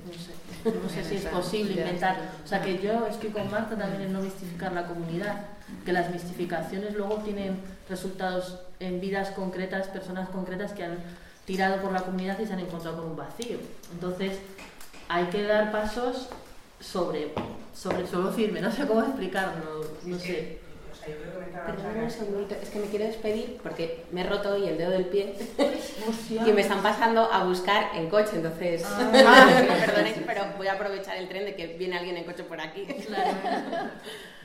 No sé, si es posible inventar. O sea, que yo estoy con Marta también en no mistificar la comunidad, que las mistificaciones luego tienen resultados en vidas concretas, personas concretas que han tirado por la comunidad y se han encontrado con un vacío. Entonces, hay que dar pasos sobre, sobre suelo firme, no sé cómo explicarlo, no sé. Perdón un segundito, es que me quiero despedir porque me he roto hoy el dedo del pie. Y me están pasando a buscar en coche, entonces. Ah, perdonéis, pero voy a aprovechar el tren de que viene alguien en coche por aquí.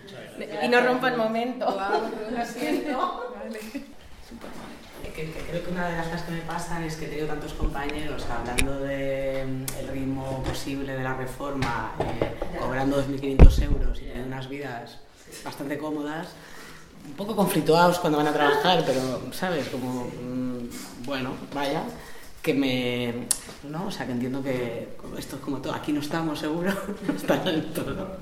y no rompa el momento. Lo siento. Que, creo que una de las cosas que me pasan es que he tenido tantos compañeros hablando del de, ritmo posible de la reforma, eh, cobrando 2.500 euros y teniendo unas vidas bastante cómodas, un poco conflictuados cuando van a trabajar, pero, ¿sabes? Como, mm, bueno, vaya, que me. ¿No? O sea, que entiendo que esto es como todo. Aquí no estamos, seguro, no está en todo.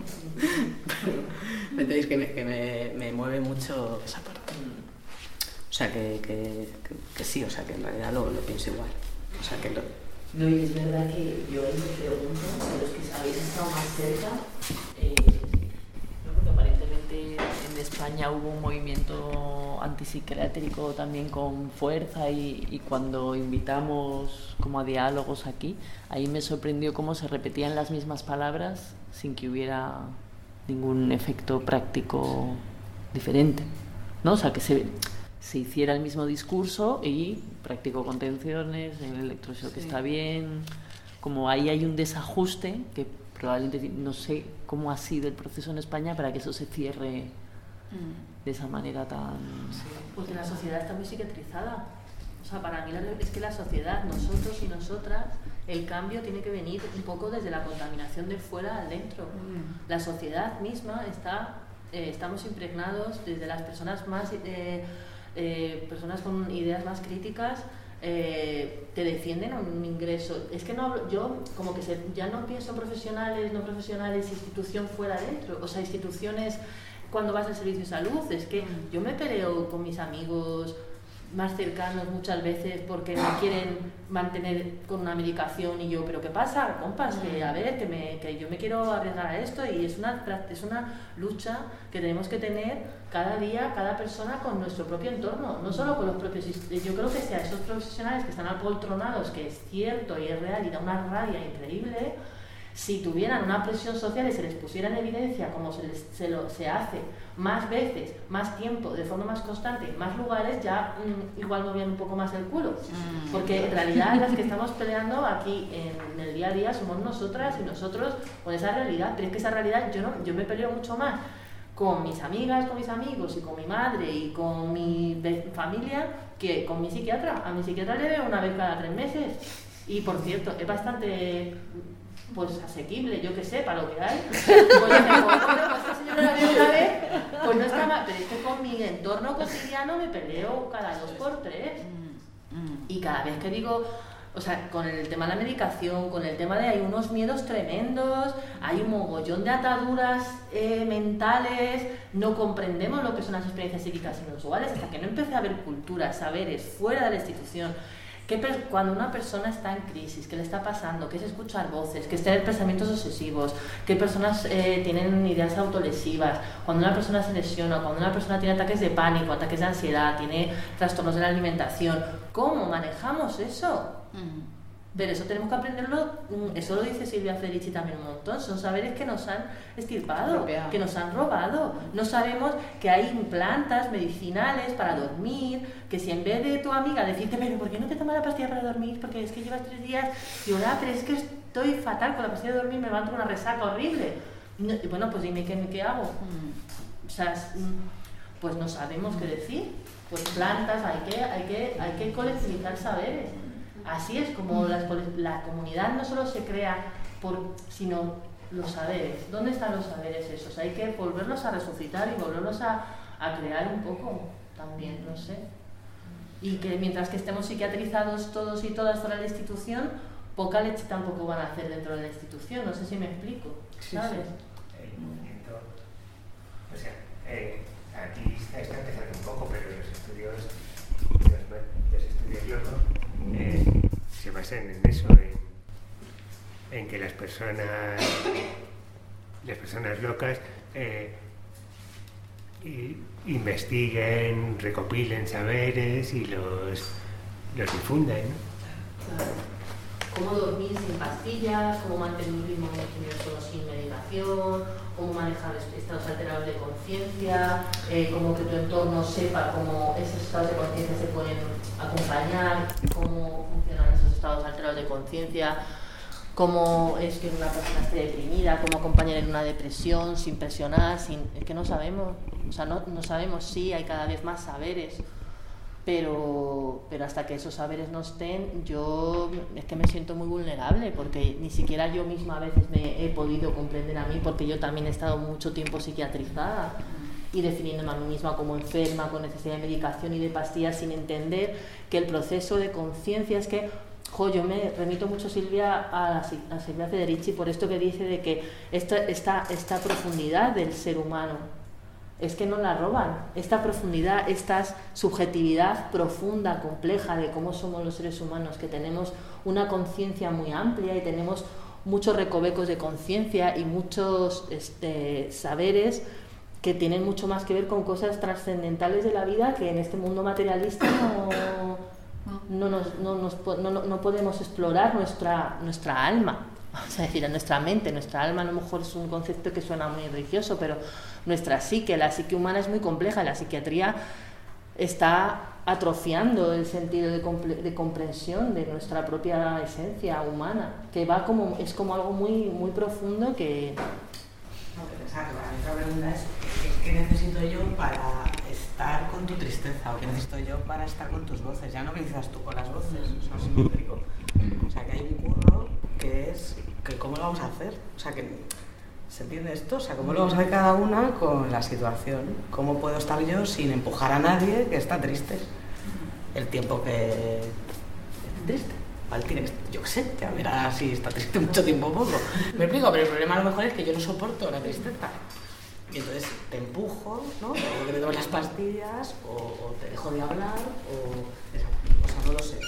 ¿me entendéis? Que, me, que me, me, mueve mucho esa parte. O sea, que, que, que, sí, o sea, que en realidad lo, lo pienso igual. O sea, que lo, no, y es verdad que yo ahí me pregunto, a los que habéis estado más cerca, eh, España hubo un movimiento antipsiquiátrico también con fuerza y, cuando invitamos como a diálogos aquí, ahí me sorprendió cómo se repetían las mismas palabras sin que hubiera ningún efecto práctico diferente. ¿no? O sea, que se, se hiciera el mismo discurso y practicó contenciones, el electroshock que está bien, como ahí hay un desajuste que probablemente no sé cómo ha sido el proceso en España para que eso se cierre mm. de esa manera tan... Sí, porque la sociedad está muy psiquiatrizada. O sea, para mí es que la sociedad, nosotros y nosotras, el cambio tiene que venir un poco desde la contaminación de fuera al dentro. Mm. La sociedad misma está, eh, estamos impregnados desde las personas más, eh, eh, personas con ideas más críticas, eh, te defienden un ingreso. Es que no yo como que ya no pienso profesionales, no profesionales, institución fuera dentro, o sea, instituciones cuando vas al servicio de salud, es que yo me peleo con mis amigos, más cercanos muchas veces porque me quieren mantener con una medicación y yo, pero ¿qué pasa, compas? Que a ver, que, me, que yo me quiero arriesgar a esto y es una, es una lucha que tenemos que tener cada día, cada persona con nuestro propio entorno, no solo con los propios... Yo creo que sea esos profesionales que están apoltronados, que es cierto y es real y da una rabia increíble, si tuvieran una presión social y se les pusiera en evidencia como se, se, lo, se hace más veces, más tiempo, de forma más constante, más lugares, ya mm, igual movían un poco más el culo. Mm. Porque en realidad las que estamos peleando aquí en el día a día somos nosotras y nosotros con esa realidad. Pero es que esa realidad yo, no, yo me peleo mucho más con mis amigas, con mis amigos y con mi madre y con mi familia que con mi psiquiatra. A mi psiquiatra le veo una vez cada tres meses. Y por cierto, es bastante pues asequible, yo que sé, para lo que hay. Pues, pues esta señora la veo una vez, pues no está mal, pero es que con mi entorno cotidiano me peleo cada dos por tres. Y cada vez que digo, o sea, con el tema de la medicación, con el tema de hay unos miedos tremendos, hay un mogollón de ataduras eh, mentales, no comprendemos lo que son las experiencias psíquicas inusuales hasta que no empecé a ver culturas, saberes fuera de la institución cuando una persona está en crisis, ¿qué le está pasando? ¿Qué es escuchar voces? ¿Qué es tener pensamientos obsesivos? ¿Qué personas eh, tienen ideas autolesivas? Cuando una persona se lesiona, cuando una persona tiene ataques de pánico, ataques de ansiedad, tiene trastornos de la alimentación, ¿cómo manejamos eso? Mm. Pero eso tenemos que aprenderlo, mm, eso lo dice Silvia Federici también un montón, son saberes que nos han estirpado, que nos han robado. No sabemos que hay plantas medicinales para dormir, que si en vez de tu amiga decirte, pero ¿por qué no te tomas la pastilla para dormir? Porque es que llevas tres días y ahora, pero es que estoy fatal con la pastilla de dormir, me levanto con una resaca horrible. y bueno, pues dime qué, qué hago. Mm. O sea, mm, pues no sabemos qué decir. Pues plantas, hay que, hay que, hay que colectivizar saberes. Así es como la comunidad no solo se crea por, sino los saberes. ¿Dónde están los saberes esos? Hay que volverlos a resucitar y volverlos a, crear un poco también, no sé. Y que mientras que estemos psiquiatrizados todos y todas por la institución, poca leche tampoco van a hacer dentro de la institución. No sé si me explico, ¿sabes? El movimiento, o sea, eh, aquí está empezando un poco, pero los estudios, los, estudios eh, se basan en eso, en, que las personas, las personas locas eh, investiguen, recopilen saberes y los, los difundan. Cómo dormir sin pastillas, cómo mantener un ritmo solo sin medicación, cómo manejar estados alterados de conciencia, eh, cómo que tu entorno sepa cómo esos estados de conciencia se pueden acompañar, cómo funcionan esos estados alterados de conciencia, cómo es que una persona esté deprimida, cómo acompañar en una depresión sin presionar, sin, es que no sabemos, o sea, no, no sabemos, sí, hay cada vez más saberes, pero, pero hasta que esos saberes no estén, yo es que me siento muy vulnerable, porque ni siquiera yo misma a veces me he podido comprender a mí, porque yo también he estado mucho tiempo psiquiatrizada y definiéndome a mí misma como enferma, con necesidad de medicación y de pastillas, sin entender que el proceso de conciencia es que, jo, yo me remito mucho Silvia a, a Silvia Federici por esto que dice de que esta, esta, esta profundidad del ser humano, es que no la roban. Esta profundidad, esta subjetividad profunda, compleja de cómo somos los seres humanos, que tenemos una conciencia muy amplia y tenemos muchos recovecos de conciencia y muchos este, saberes que tienen mucho más que ver con cosas trascendentales de la vida que en este mundo materialista no, no, podemos explorar nuestra, nuestra alma. Vamos a decir, nuestra mente, nuestra alma a lo mejor es un concepto que suena muy religioso, pero nuestra psique, la psique humana es muy compleja, la psiquiatría está atrofiando el sentido de, comprensión de nuestra propia esencia humana, que va como, es como algo muy, muy profundo que, Exacto, la otra pregunta es ¿qué necesito yo para estar con tu tristeza? ¿O qué necesito yo para estar con tus voces? Ya no que necesitas tú con las voces, eso es. O sea, que hay un curro que es que cómo lo vamos a hacer. O sea, que ¿se entiende esto? O sea, cómo lo vamos a hacer cada una con la situación. ¿Cómo puedo estar yo sin empujar a nadie que está triste? El tiempo que... triste yo qué sé, ya verás si está triste mucho tiempo o poco. Me explico, pero el problema a lo mejor es que yo no soporto la tristeza. Y entonces te empujo, ¿no? O que te las pastillas, o, te dejo de hablar, o... O sea, no lo sé.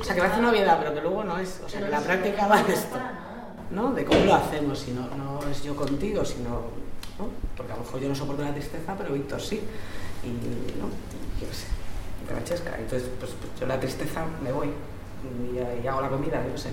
o sea, que parece una obviedad, pero que luego no es. O sea, que la práctica va de esto. ¿No? De cómo lo hacemos, si no, no es yo contigo, sino. ¿no? Porque a lo mejor yo no soporto la tristeza, pero Víctor sí. Y, ¿no? Yo qué sé, Francesca. Entonces, pues, pues, yo la tristeza me voy y, hago la comida, yo qué sé,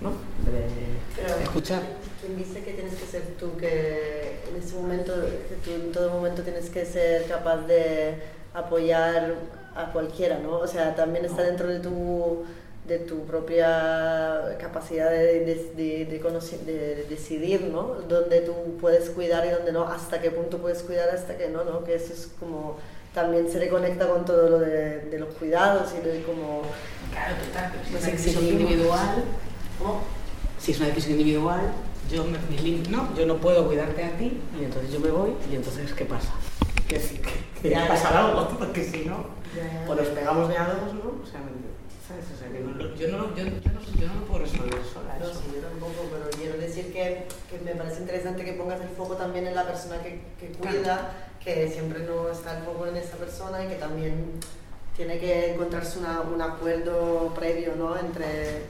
¿no? De, escuchar. ¿Quién dice que tienes que ser tú, que en ese momento, que tú en todo momento tienes que ser capaz de apoyar a cualquiera, ¿no? O sea, también está dentro de tu de tu propia capacidad de, de, de, decidir, ¿no? Dónde tú puedes cuidar y dónde no, hasta qué punto puedes cuidar, hasta que no, ¿no? Que eso es como también se reconecta con todo lo de, los cuidados y de cómo... Claro, total, pero si es una decisión individual, si es una decisión individual, yo me, no, yo no puedo cuidarte a ti y entonces yo me voy y entonces ¿qué pasa? Que, que, que ya pasar algo, porque si no, pues nos pegamos de a dos, ¿no? O sea, yo, no, yo, yo, no, lo puedo resolver sola. No, sí, yo tampoco, pero quiero decir que, que, me parece interesante que pongas el foco también en la persona que, que cuida, que siempre no está el foco en esa persona y que también tiene que encontrarse una, un acuerdo previo ¿no? entre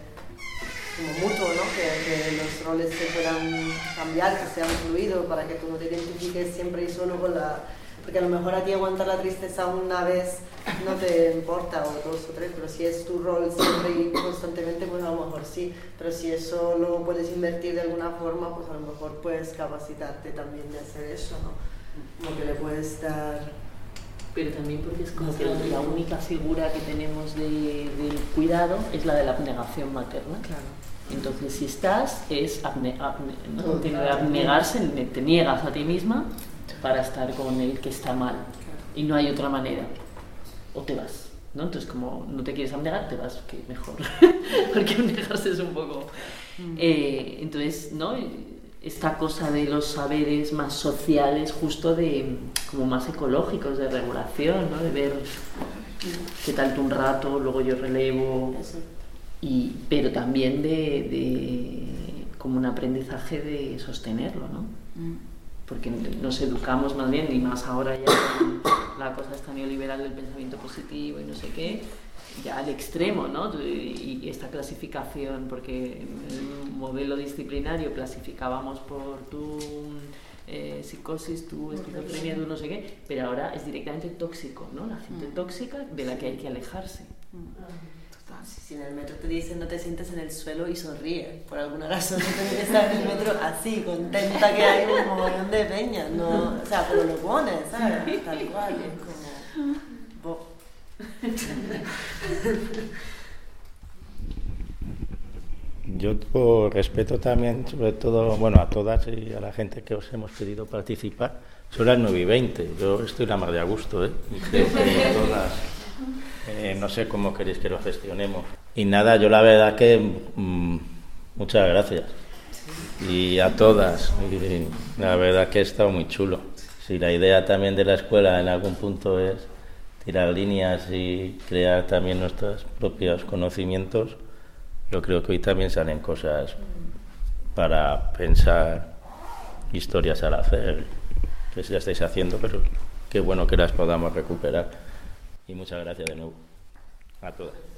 como mutuo, ¿no? que, que, los roles se puedan cambiar, que sean fluidos para que tú no te identifiques siempre y solo con la porque a lo mejor a ti aguantar la tristeza una vez no te importa, o dos o tres, pero si es tu rol siempre y constantemente, pues a lo mejor sí, pero si eso lo puedes invertir de alguna forma, pues a lo mejor puedes capacitarte también de hacer eso, ¿no? Como que le puedes dar... Pero también porque es como que la única figura que tenemos de, del cuidado es la de la abnegación materna. Claro. Entonces, si estás, es abne, ¿no? abnegarse, te niegas a ti misma para estar con el que está mal. Y no hay otra manera. O te vas. ¿no? Entonces, como no te quieres abnegar, te vas, que mejor. Porque abnegarse es un poco. Mm. Eh, entonces, ¿no? Esta cosa de los saberes más sociales, justo de como más ecológicos, de regulación, ¿no? De ver qué tal tú un rato, luego yo relevo. Y, pero también de, de, como un aprendizaje de sostenerlo, ¿no? Mm porque nos educamos más bien, y más ahora ya la cosa está neoliberal del pensamiento positivo y no sé qué, ya al extremo, ¿no? Y esta clasificación, porque en el modelo disciplinario clasificábamos por tu eh, psicosis, tu esquizofrenia, tu no sé qué, pero ahora es directamente tóxico, ¿no? La gente mm. tóxica de la que hay que alejarse. Mm. Si en el metro te dicen no te sientes en el suelo y sonríe, por alguna razón tú estar en el metro así, contenta que hay un montón de peña, no, o sea, pero lo pones, ¿sabes? Tal cual, es como... Yo por respeto también, sobre todo, bueno, a todas y a la gente que os hemos pedido participar, son las 9 y 20, yo estoy la más de a gusto, ¿eh? Y creo que todas eh, no sé cómo queréis que lo gestionemos. Y nada, yo la verdad que mm, muchas gracias. Y a todas. la verdad que ha estado muy chulo. Si la idea también de la escuela en algún punto es tirar líneas y crear también nuestros propios conocimientos, yo creo que hoy también salen cosas para pensar historias al hacer, que ya estáis haciendo, pero qué bueno que las podamos recuperar. Y muchas gracias de nuevo a todas.